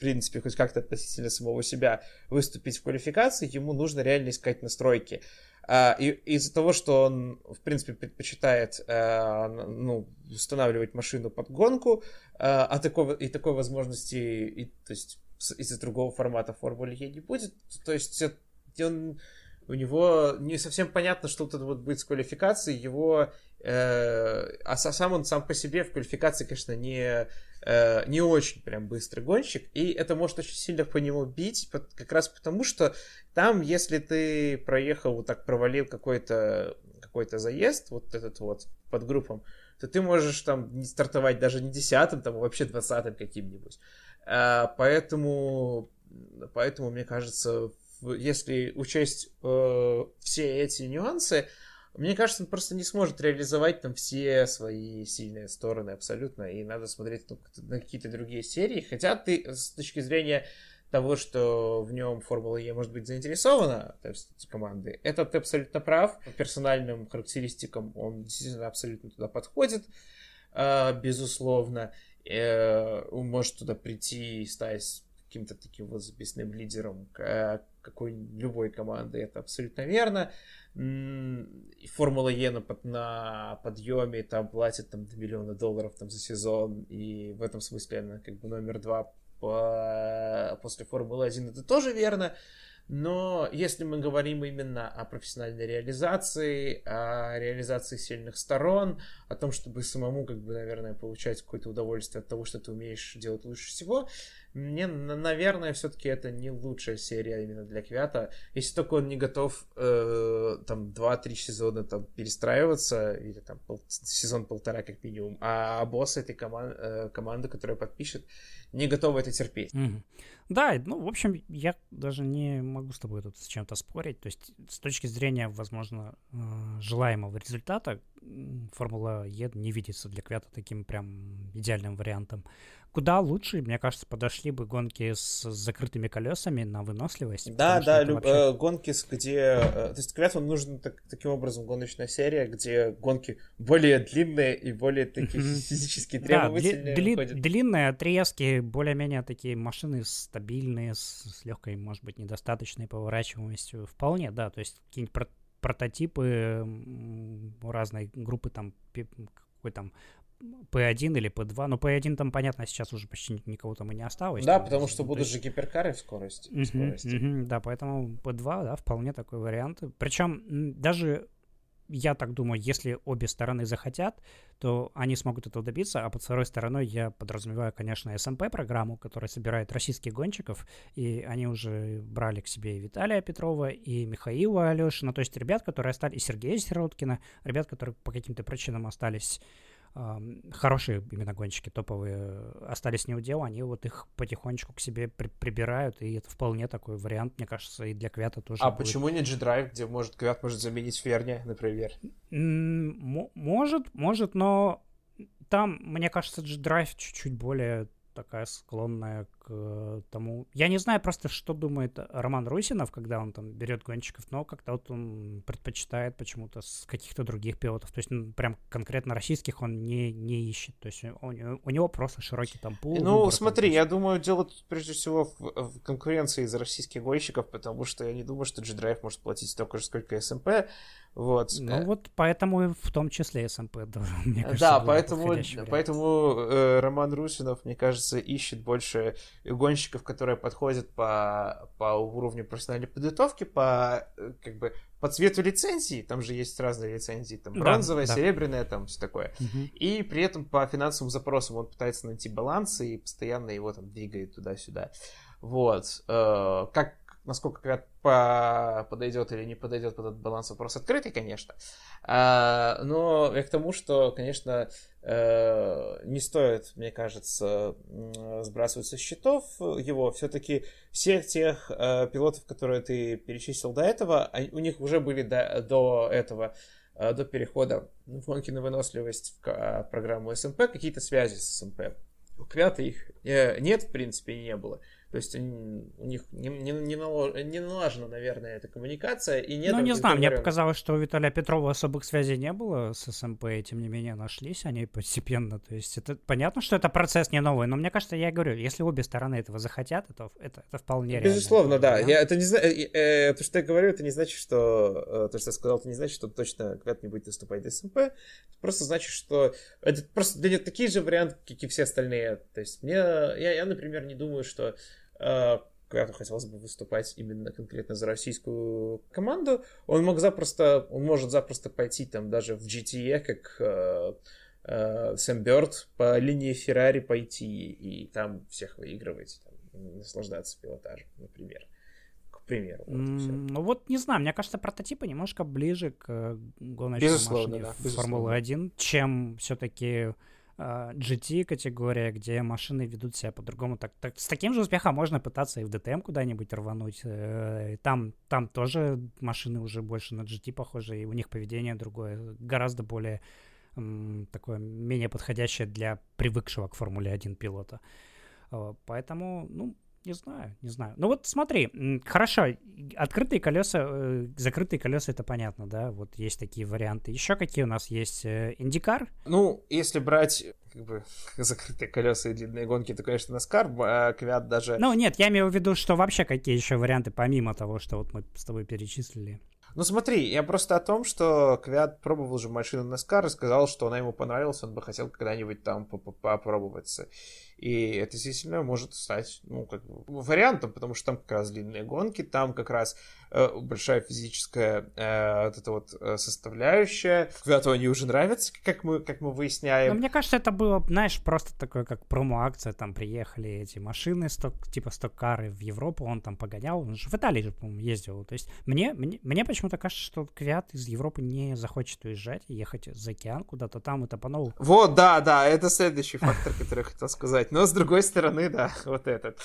S2: принципе, хоть как-то относительно самого себя выступить в квалификации, ему нужно реально искать настройки. А, и из-за того, что он, в принципе, предпочитает а, ну, устанавливать машину под гонку, а, а такого, и такой возможности, и, то есть из-за другого формата Формулы Е не будет, то есть он, у него не совсем понятно, что тут вот будет с квалификацией, его, э, а сам он сам по себе в квалификации, конечно, не э, не очень прям быстрый гонщик, и это может очень сильно по нему бить, как раз потому, что там, если ты проехал, вот так провалил какой-то какой-то заезд, вот этот вот под группам, то ты можешь там не стартовать даже не десятым, там, а вообще двадцатым каким-нибудь. А, поэтому, поэтому, мне кажется, если учесть э, все эти нюансы, мне кажется, он просто не сможет реализовать там все свои сильные стороны абсолютно, и надо смотреть на какие-то другие серии. Хотя ты с точки зрения того, что в нем Формула Е может быть заинтересована, то есть команды, это ты абсолютно прав. По персональным характеристикам он действительно абсолютно туда подходит, а, безусловно. Э, он может туда прийти и стать каким-то таким вот записным лидером какой любой команды, это абсолютно верно. Формула Е на, подъеме там платит там 2 миллиона долларов там за сезон, и в этом смысле она как бы номер два по... после Формулы-1, это тоже верно. Но если мы говорим именно о профессиональной реализации, о реализации сильных сторон, о том, чтобы самому, как бы, наверное, получать какое-то удовольствие от того, что ты умеешь делать лучше всего, мне, наверное, все-таки это не лучшая серия именно для Квята. Если только он не готов э, там 2-3 сезона там перестраиваться, или там пол, сезон полтора как минимум, а босс этой коман- э, команды, которая подпишет, не готовы это терпеть.
S1: Mm-hmm. Да, ну, в общем, я даже не могу с тобой тут с чем-то спорить. То есть, с точки зрения, возможно, э, желаемого результата, Формула Е не видится для Квята таким прям идеальным вариантом. Куда лучше, мне кажется, подошли бы гонки с закрытыми колесами на выносливость.
S2: Да, да, люб, вообще... э, гонки, где... Э, то есть Квяту нужна так, таким образом гоночная серия, где гонки более длинные и более такие физически требовательные. Да,
S1: дли, длинные отрезки, более-менее такие машины стабильные, с, с легкой, может быть, недостаточной поворачиваемостью. Вполне, да, то есть какие-нибудь прототипы разной группы там какой там P1 или P2. Но P1 там, понятно, сейчас уже почти никого там и не осталось.
S2: Да, потому что будут есть... же гиперкары в скорости.
S1: Uh-huh, скорости. Uh-huh, да, поэтому P2, да, вполне такой вариант. Причем даже я так думаю, если обе стороны захотят, то они смогут этого добиться, а под второй стороной я подразумеваю, конечно, СМП-программу, которая собирает российских гонщиков, и они уже брали к себе и Виталия Петрова, и Михаила Алешина, то есть ребят, которые остались, и Сергея Сироткина, ребят, которые по каким-то причинам остались хорошие именно гонщики топовые остались не у дела, они вот их потихонечку к себе при прибирают, и это вполне такой вариант, мне кажется, и для Квята тоже.
S2: А
S1: будет.
S2: почему не G-Drive, где может Квят может заменить Ферни, например?
S1: может, может, но там, мне кажется, G-Drive чуть-чуть более такая склонная к тому... Я не знаю просто, что думает Роман Русинов, когда он там берет гонщиков, но как-то вот он предпочитает почему-то с каких-то других пилотов. То есть ну, прям конкретно российских он не, не ищет. То есть у, у него просто широкий там пул.
S2: Ну, смотри, там, я думаю, дело тут прежде всего в, в конкуренции из российских гонщиков, потому что я не думаю, что G-Drive может платить столько же, сколько SMP. Вот.
S1: Ну вот поэтому в том числе СМП
S2: тоже, (laughs) мне кажется, Да, поэтому, поэтому э, Роман Русинов, мне кажется, ищет больше гонщиков, которые подходят по, по уровню профессиональной подготовки, по э, как бы по цвету лицензии, там же есть разные лицензии, там бронзовая, да, серебряная, там все такое. Угу. И при этом по финансовым запросам он пытается найти баланс и постоянно его там двигает туда-сюда. Вот. Э, как насколько по подойдет или не подойдет под этот баланс вопрос открытый, конечно. А, но я к тому, что, конечно, э, не стоит, мне кажется, сбрасывать со счетов его. Все-таки всех тех э, пилотов, которые ты перечислил до этого, у них уже были до, до этого э, до перехода в на выносливость в программу СМП какие-то связи с СМП. У Квята их нет, в принципе, не было. То есть у них не, не, не, налож, не налажена, наверное, эта коммуникация. И нет
S1: ну, не знаю, мне показалось, что у Виталия Петрова особых связей не было с СМП, и тем не менее нашлись они постепенно. То есть это понятно, что это процесс не новый, но мне кажется, я говорю, если обе стороны этого захотят, это, это, это вполне
S2: реально. Безусловно, да. Я, это не э, э, то, что я говорю, это не значит, что э, то, что я сказал, это не значит, что точно выступать в СМП. Это просто значит, что это просто для них такие же варианты, как и все остальные. То есть мне, я, я например, не думаю, что когда хотелось бы выступать именно конкретно за российскую команду, он мог запросто, он может запросто пойти там даже в GTE, как, э, э, Сэм Бёрд по линии Феррари пойти и там всех выигрывать, там, наслаждаться пилотажем, например. К примеру.
S1: Вот, mm, ну вот не знаю, мне кажется, прототипы немножко ближе к гоночной безусловно, машине да, Формулы-1, чем все-таки GT категория, где машины ведут себя по-другому. Так, так, с таким же успехом можно пытаться и в DTM куда-нибудь рвануть. Э, там, там тоже машины уже больше на GT похожи, и у них поведение другое, гораздо более такое менее подходящее для привыкшего к Формуле 1 пилота. Поэтому, ну, не знаю, не знаю. Ну вот смотри, хорошо, открытые колеса, э, закрытые колеса, это понятно, да? Вот есть такие варианты. Еще какие у нас есть? Э, Индикар?
S2: Ну, если брать как бы (laughs) закрытые колеса и длинные гонки, то, конечно, Наскар, а Квят даже...
S1: Ну нет, я имею в виду, что вообще какие еще варианты, помимо того, что вот мы с тобой перечислили.
S2: Ну смотри, я просто о том, что Квят пробовал же машину Наскар и сказал, что она ему понравилась, он бы хотел когда-нибудь там попробоваться. И это действительно может стать, ну, как бы вариантом, потому что там как раз длинные гонки, там как раз большая физическая э, вот эта вот э, составляющая. Квяту они уже нравятся, как мы, как мы выясняем.
S1: Но мне кажется, это было, знаешь, просто такое, как промо-акция, там приехали эти машины, сток, типа стоккары в Европу, он там погонял, он же в Италии же, по-моему, ездил. То есть мне, мне, мне почему-то кажется, что Квят из Европы не захочет уезжать, ехать за океан куда-то там, это по новому.
S2: Вот, да, да, это следующий фактор, который я хотел сказать. Но с другой стороны, да, (laughs) вот этот.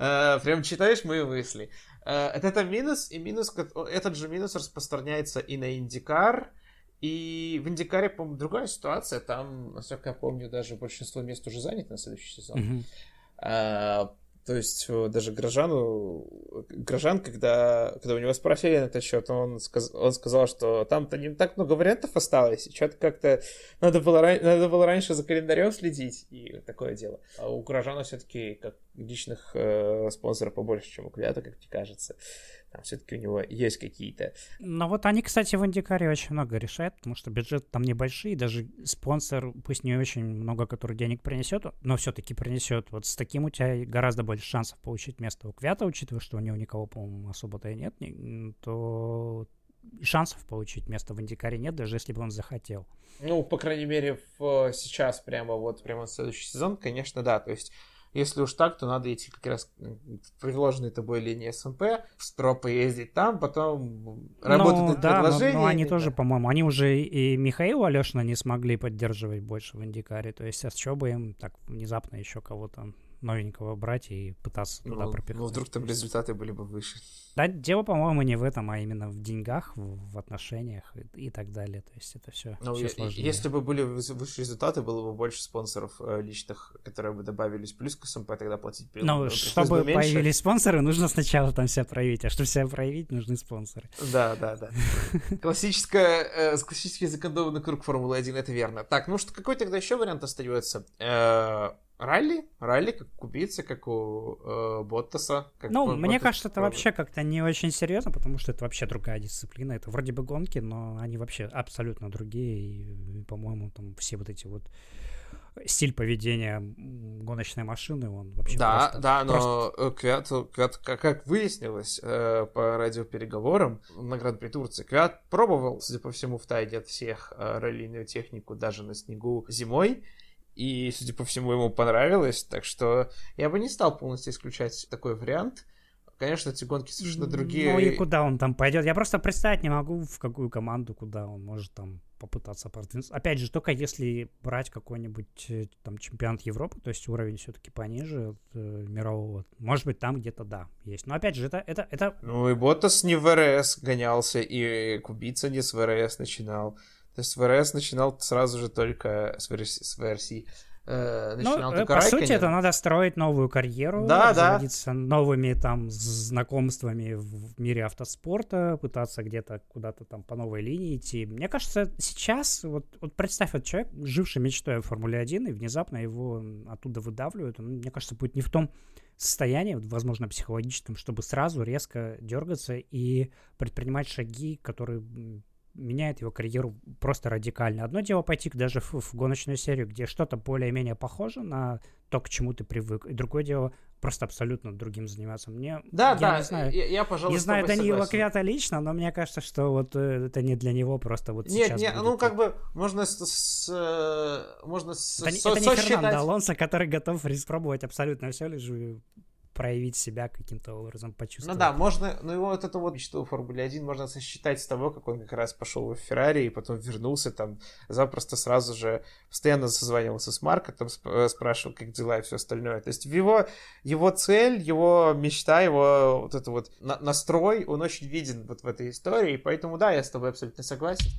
S2: Uh, прям читаешь мои мысли. Это, это минус, и минус, этот же минус распространяется и на Индикар, и в Индикаре, по-моему, другая ситуация. Там, насколько я помню, даже большинство мест уже занято на следующий сезон. Mm-hmm. То есть э, даже Грожану, Грожан, когда, когда у него спросили на этот счет, он, сказ, он сказал, что там-то не так много вариантов осталось, и что-то как-то надо было, надо было раньше за календарем следить, и такое дело. А у Грожана все-таки как личных э, спонсоров побольше, чем у Квята, как мне кажется. Там все-таки у него есть какие-то.
S1: Ну вот они, кстати, в Индикаре очень много решают, потому что бюджет там небольшой, даже спонсор, пусть не очень много, который денег принесет, но все-таки принесет. Вот с таким у тебя гораздо больше шансов получить место у Квята, учитывая, что у него никого, по-моему, особо-то и нет, то шансов получить место в Индикаре нет, даже если бы он захотел.
S2: Ну, по крайней мере, в, сейчас прямо вот прямо следующий сезон, конечно, да. То есть если уж так, то надо идти как раз в предложенной тобой линии СМП, в СТРО поездить там, потом работать ну, над да, предложениями. Но,
S1: но они тоже, по-моему, они уже и Михаила Алешина не смогли поддерживать больше в Индикаре. То есть, а с чего бы им так внезапно еще кого-то новенького брать и пытаться ну, туда пропихнуть.
S2: Ну, вдруг там результаты были бы выше.
S1: Да, дело, по-моему, не в этом, а именно в деньгах, в, в отношениях и, и так далее. То есть это все, ну, все
S2: сложнее. Если бы были выше результаты, было бы больше спонсоров э, личных, которые бы добавились плюс к СМП, тогда платить
S1: Ну, чтобы бы появились спонсоры, нужно сначала там себя проявить, а чтобы себя проявить, нужны спонсоры.
S2: Да, да, да. (laughs) Классическая, э, классический закономерный круг Формулы-1, это верно. Так, ну что, какой тогда еще вариант остается? Э, Ралли? Ралли как купиться, как у э, Боттаса. Как
S1: ну, мне Боттас кажется, это вообще как-то не очень серьезно, потому что это вообще другая дисциплина. Это вроде бы гонки, но они вообще абсолютно другие. И, по-моему, там все вот эти вот стиль поведения гоночной машины, он вообще
S2: Да,
S1: просто,
S2: да, но Квят, Квят, как, выяснилось э, по радиопереговорам на Гран-при Турции, Квят пробовал, судя по всему, в тайне от всех э, раллийную технику даже на снегу зимой, и, судя по всему, ему понравилось, так что я бы не стал полностью исключать такой вариант. Конечно, эти гонки совершенно другие.
S1: Ну и куда он там пойдет? Я просто представить не могу, в какую команду, куда он может там попытаться продвинуться. Опять же, только если брать какой-нибудь э, там чемпионат Европы, то есть уровень все-таки пониже от, э, мирового. Может быть, там где-то да, есть. Но опять же, это, это, это...
S2: Ну и Ботас не в РС гонялся, и Кубица не с ВРС начинал. То есть ВРС начинал сразу же только с версии, с версии
S1: э, начинал ну, только по сути, это надо строить новую карьеру, да, да. новыми там знакомствами в мире автоспорта, пытаться где-то куда-то там по новой линии идти. Мне кажется, сейчас, вот, вот представь, вот человек, живший мечтой о Формуле 1, и внезапно его оттуда выдавливают, он, мне кажется, будет не в том состоянии, возможно, психологическом, чтобы сразу резко дергаться и предпринимать шаги, которые меняет его карьеру просто радикально. Одно дело пойти даже в, в гоночную серию, где что-то более-менее похоже на то, к чему ты привык, и другое дело просто абсолютно другим заниматься. Мне,
S2: да,
S1: я
S2: да,
S1: не знаю,
S2: я, я пожалуй,
S1: не знаю Даниила Квята лично, но мне кажется, что вот э, это не для него просто вот
S2: нет,
S1: сейчас.
S2: Нет,
S1: будет...
S2: ну как бы можно с, с э, можно с,
S1: это,
S2: со,
S1: это не
S2: сосчитать...
S1: Фернандо Алонсо, который готов испробовать абсолютно все, лишь проявить себя каким-то образом, почувствовать.
S2: Ну да, можно, ну его вот эту вот мечту Формуле 1 можно сосчитать с того, как он как раз пошел в Феррари и потом вернулся там, запросто сразу же постоянно созванивался с Марко, там э, спрашивал, как дела и все остальное. То есть его, его цель, его мечта, его вот это вот на, настрой, он очень виден вот в этой истории, поэтому да, я с тобой абсолютно согласен.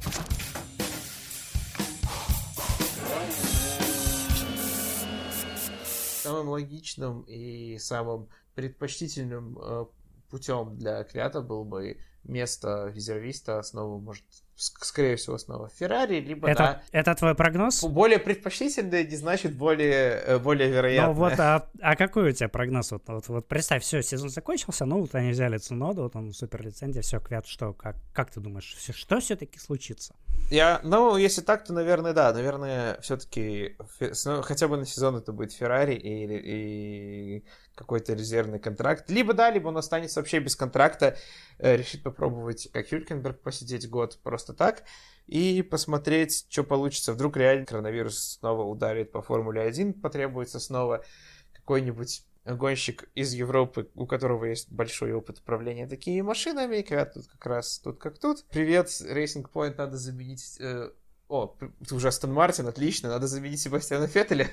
S2: Самым логичным и самым предпочтительным э, путем для Квята был бы место резервиста, снова, может, скорее всего, снова Феррари, либо
S1: это,
S2: да,
S1: это твой прогноз?
S2: Более предпочтительное не значит более, э, более вероятное.
S1: Ну вот, а, а какой у тебя прогноз? Вот, вот, вот представь, все, сезон закончился, ну вот они взяли Цуноду, вот он супер лицензия, все, Квят, что, как, как ты думаешь, все, что все-таки случится?
S2: Я, ну, если так, то, наверное, да, наверное, все-таки ну, хотя бы на сезон это будет Феррари и, и какой-то резервный контракт. Либо да, либо он останется вообще без контракта, э, решит попробовать, как Хюлькенберг, посидеть год просто так и посмотреть, что получится. Вдруг реально коронавирус снова ударит по Формуле 1, потребуется снова какой-нибудь гонщик из Европы, у которого есть большой опыт управления такими машинами, когда тут как раз тут как тут. Привет, Racing Point надо заменить... Э, о, ты уже Астон Мартин, отлично, надо заменить Себастьяна Феттеля.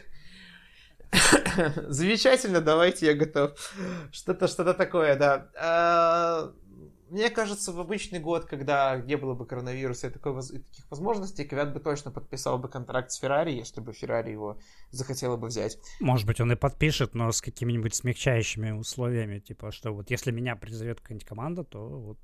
S2: (laughs) Замечательно, давайте, я готов. Что-то, что-то такое, да. А, мне кажется, в обычный год, когда не было бы коронавируса и, такой, и таких возможностей, Квят бы точно подписал бы контракт с Феррари, если бы Феррари его захотела бы взять.
S1: Может быть, он и подпишет, но с какими-нибудь смягчающими условиями, типа, что вот если меня призовет какая-нибудь команда, то вот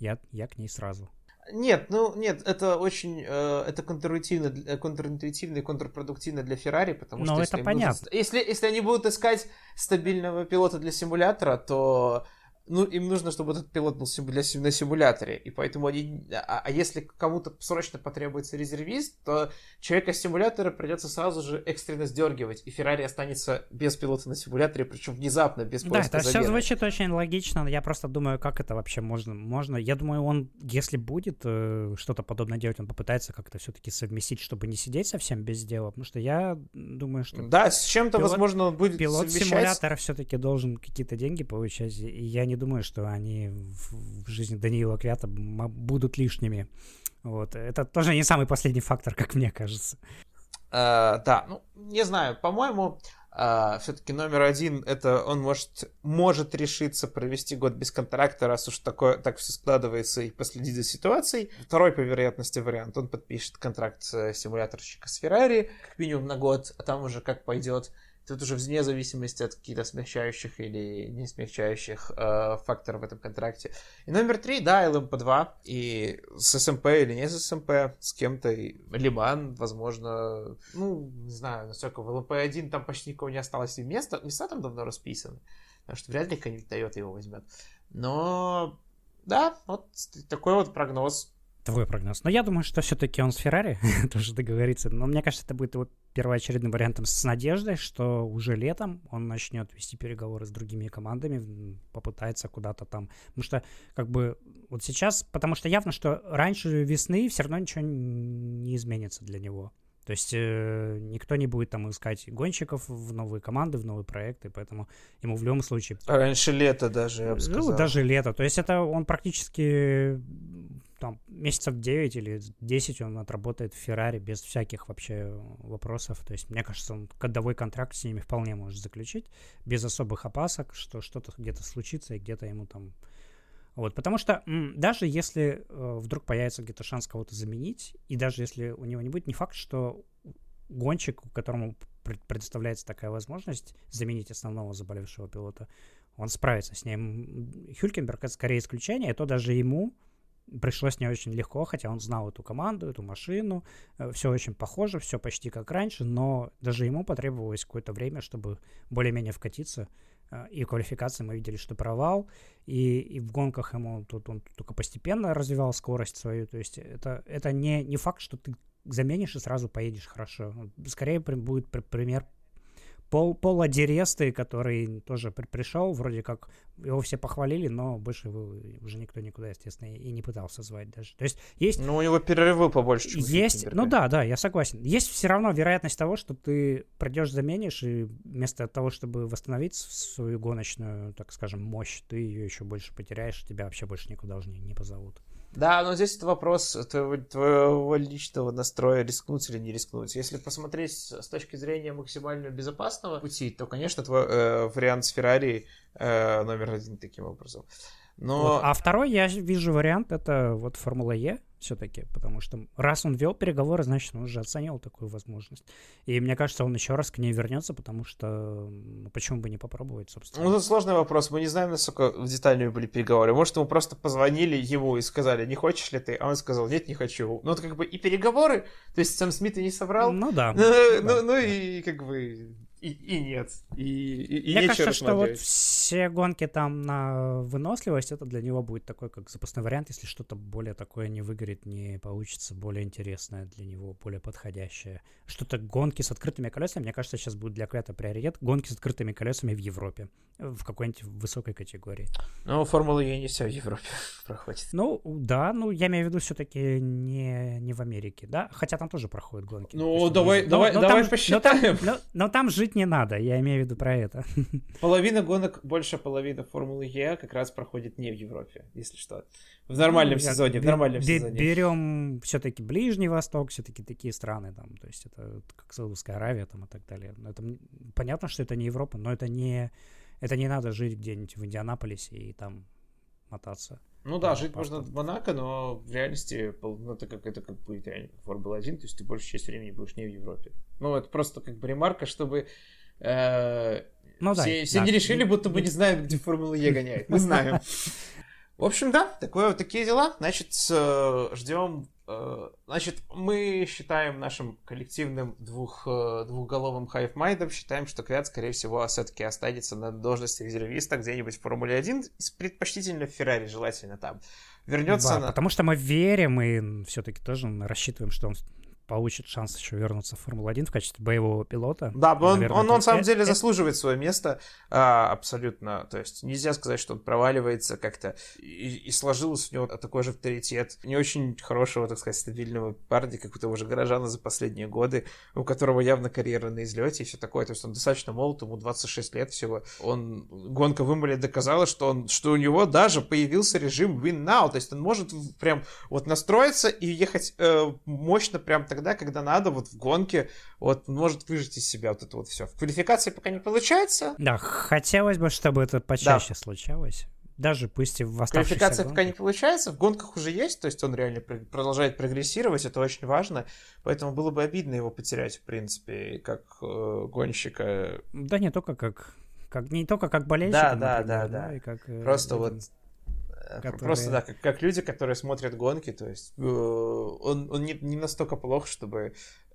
S1: я, я к ней сразу.
S2: Нет, ну нет, это очень э, это контринтуитивно, э, контринтуитивно и контрпродуктивно для Феррари, потому
S1: Но
S2: что
S1: это
S2: если,
S1: понятно.
S2: Будут, если, если они будут искать стабильного пилота для симулятора, то ну, им нужно, чтобы этот пилот был для, на симуляторе, и поэтому они... А, а если кому-то срочно потребуется резервист, то человека с симулятора придется сразу же экстренно сдергивать, и Феррари останется без пилота на симуляторе, причем внезапно, без
S1: Да, это все звучит очень логично, я просто думаю, как это вообще можно. можно. Я думаю, он, если будет э, что-то подобное делать, он попытается как-то все-таки совместить, чтобы не сидеть совсем без дела, потому что я думаю, что...
S2: Да, с чем-то, возможно, он будет
S1: Пилот
S2: совмещать...
S1: симулятора все-таки должен какие-то деньги получать, и я не думаю, что они в, в жизни Даниила Квята будут лишними. Вот. Это тоже не самый последний фактор, как мне кажется.
S2: Uh, да, ну, не знаю, по-моему, uh, все-таки номер один, это он может, может решиться провести год без контракта, раз уж такое, так все складывается, и последить за ситуацией. Второй по вероятности вариант, он подпишет контракт симуляторщика с Феррари, как минимум на год, а там уже как пойдет Тут уже вне зависимости от каких-то смягчающих или не смягчающих э, факторов в этом контракте. И номер три, да, ЛМП-2. И с СМП или не с СМП, с кем-то. Ле-Ман, возможно, ну, не знаю, насколько в ЛМП-1 там почти никого не осталось. И места, места там давно расписаны. Так что вряд ли какой-нибудь Toyota его возьмет. Но, да, вот такой вот прогноз.
S1: Твой прогноз. Но я думаю, что все-таки он с Феррари (laughs) тоже договорится. Но мне кажется, это будет его первоочередным вариантом с надеждой, что уже летом он начнет вести переговоры с другими командами, попытается куда-то там. Потому что, как бы, вот сейчас, потому что явно, что раньше весны все равно ничего не изменится для него. То есть э, никто не будет там искать гонщиков в новые команды, в новые проекты, поэтому ему в любом случае...
S2: раньше лета даже, я бы сказал.
S1: Ну, даже лето. То есть это он практически там месяцев 9 или 10 он отработает в Феррари без всяких вообще вопросов. То есть, мне кажется, он годовой контракт с ними вполне может заключить, без особых опасок, что что-то где-то случится и где-то ему там... Вот, потому что м, даже если э, вдруг появится где-то шанс кого-то заменить, и даже если у него не будет, не факт, что гонщик, которому предоставляется такая возможность заменить основного заболевшего пилота, он справится с ним. Хюлькенберг это скорее исключение, и то даже ему пришлось не очень легко, хотя он знал эту команду, эту машину, э, все очень похоже, все почти как раньше, но даже ему потребовалось какое-то время, чтобы более-менее вкатиться. Э, и в квалификации мы видели, что провал, и, и в гонках ему тут он только постепенно развивал скорость свою, то есть это, это не, не факт, что ты заменишь и сразу поедешь хорошо. Скорее будет пример Пол, Пола Дересты, который тоже при, пришел, вроде как его все похвалили, но больше его уже никто никуда, естественно, и не пытался звать даже. То есть есть...
S2: Ну, у него перерывы побольше,
S1: чем Есть, ну да, да, я согласен. Есть все равно вероятность того, что ты придешь, заменишь, и вместо того, чтобы восстановить свою гоночную, так скажем, мощь, ты ее еще больше потеряешь, тебя вообще больше никуда уже не, не позовут.
S2: Да, но здесь это вопрос твоего, твоего личного настроя, рискнуть или не рискнуть. Если посмотреть с точки зрения максимально безопасного пути, то, конечно, твой э, вариант с Феррари э, номер один таким образом. Но...
S1: Вот. А второй я вижу вариант, это вот Формула Е все-таки, потому что раз он вел переговоры, значит, он уже оценил такую возможность. И мне кажется, он еще раз к ней вернется, потому что ну, почему бы не попробовать, собственно.
S2: Ну, это сложный вопрос. Мы не знаем, насколько детальными были переговоры. Может, ему просто позвонили ему и сказали, не хочешь ли ты? А он сказал, нет, не хочу. Ну, это как бы и переговоры, то есть сам Смит и не соврал. (laughs)
S1: Ну да.
S2: Ну, ну и как бы и, и нет. И, и, и
S1: Мне кажется, что вот все гонки там на выносливость, это для него будет такой, как запасной вариант, если что-то более такое не выгорит, не получится, более интересное для него, более подходящее. Что-то гонки с открытыми колесами, мне кажется, сейчас будет для Квята приоритет. Гонки с открытыми колесами в Европе, в какой-нибудь высокой категории.
S2: Ну, Формула Е не вся в Европе (laughs) проходит.
S1: Ну, да, ну, я имею в виду все-таки не, не в Америке, да? Хотя там тоже проходят гонки.
S2: Ну, давай, давай, но, но давай там, посчитаем.
S1: Но там, но, но там жить не надо, я имею в виду про это. (laughs)
S2: Половина гонок, больше половины Формулы Е как раз проходит не в Европе, если что. В нормальном ну, сезоне, в нормальном б- сезоне.
S1: Берем все-таки Ближний Восток, все-таки такие страны, там, то есть это как Саудовская Аравия там и так далее. Это, понятно, что это не Европа, но это не, это не надо жить где-нибудь в Индианаполисе и там мотаться.
S2: Ну да, жить можно в Монако, но в реальности, ну, это как это как реально Формула-1, то есть ты большую часть времени будешь не в Европе. Ну, это просто как бы ремарка, чтобы э, ну, все, да, все да. не решили, будто бы не знаем, где Формула Е гоняет. (laughs) Мы знаем. В общем, да, такое, вот такие дела. Значит, э, ждем Э, значит, мы считаем нашим коллективным двух, э, двухголовым hive mind ом, считаем, что Квят, скорее всего, все-таки останется на должности резервиста где-нибудь в Формуле 1, предпочтительно в Феррари, желательно там. Вернется да,
S1: на... потому что мы верим и все-таки тоже рассчитываем, что он получит шанс еще вернуться в Формулу-1 в качестве боевого пилота.
S2: Да, он, Наверное, он, он на самом деле заслуживает свое место а, абсолютно. То есть нельзя сказать, что он проваливается как-то. И, и сложился у него такой же авторитет. Не очень хорошего, так сказать, стабильного парня, как у того же горожана за последние годы, у которого явно карьера на излете и все такое. То есть он достаточно молод, ему 26 лет всего. Он, гонка в Имоле доказала, что, он, что у него даже появился режим win now. То есть он может прям вот настроиться и ехать э, мощно прям тогда, когда надо, вот в гонке, вот может выжить из себя вот это вот все. В квалификации пока не получается.
S1: Да, хотелось бы, чтобы это почаще да. случалось. Даже пусть и в оставшихся
S2: Квалификация пока не получается, в гонках уже есть, то есть он реально продолжает прогрессировать, это очень важно, поэтому было бы обидно его потерять, в принципе, как э, гонщика.
S1: Да не только как, как не только как болельщика,
S2: да, например, да, да, да. И как, э, Просто вот Э, которые... Просто, да, как, как люди, которые смотрят гонки, то есть э, он, он не, не настолько плох, чтобы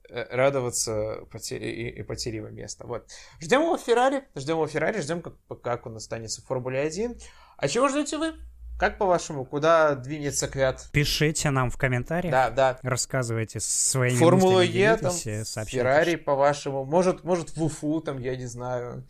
S2: э, радоваться потере и, и потере его места. Вот. Ждем его в Феррари, ждем его в Феррари, ждем, как, как он останется в Формуле 1. А чего ждете вы? Как по-вашему, куда двинется Квят?
S1: Пишите нам в комментариях.
S2: Да, да.
S1: Рассказывайте своими
S2: Формула Е, там, Феррари, по-вашему. Может, может, в Уфу, там, я не знаю.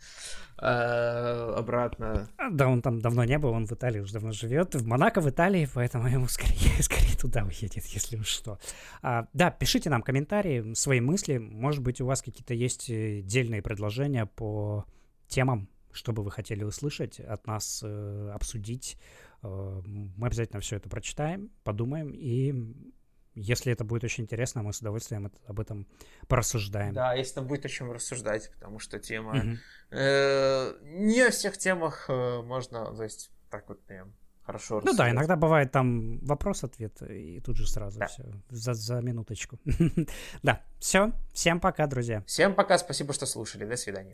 S2: Э, обратно.
S1: А, да, он там давно не был, он в Италии уже давно живет. В Монако, в Италии, поэтому ему скорее, (laughs) скорее туда уедет, если уж что. А, да, пишите нам комментарии, свои мысли. Может быть, у вас какие-то есть э, дельные предложения по темам, что бы вы хотели услышать от нас, э, обсудить. Э, мы обязательно все это прочитаем, подумаем и если это будет очень интересно, мы с удовольствием об этом порассуждаем.
S2: Да, если там будет о чем рассуждать, потому что тема... Угу. Э, не о всех темах э, можно, то есть, так вот прям хорошо
S1: Ну да, иногда бывает там вопрос-ответ, и тут же сразу да. все, за, за минуточку. (laughs) да, все, всем пока, друзья.
S2: Всем пока, спасибо, что слушали, до свидания.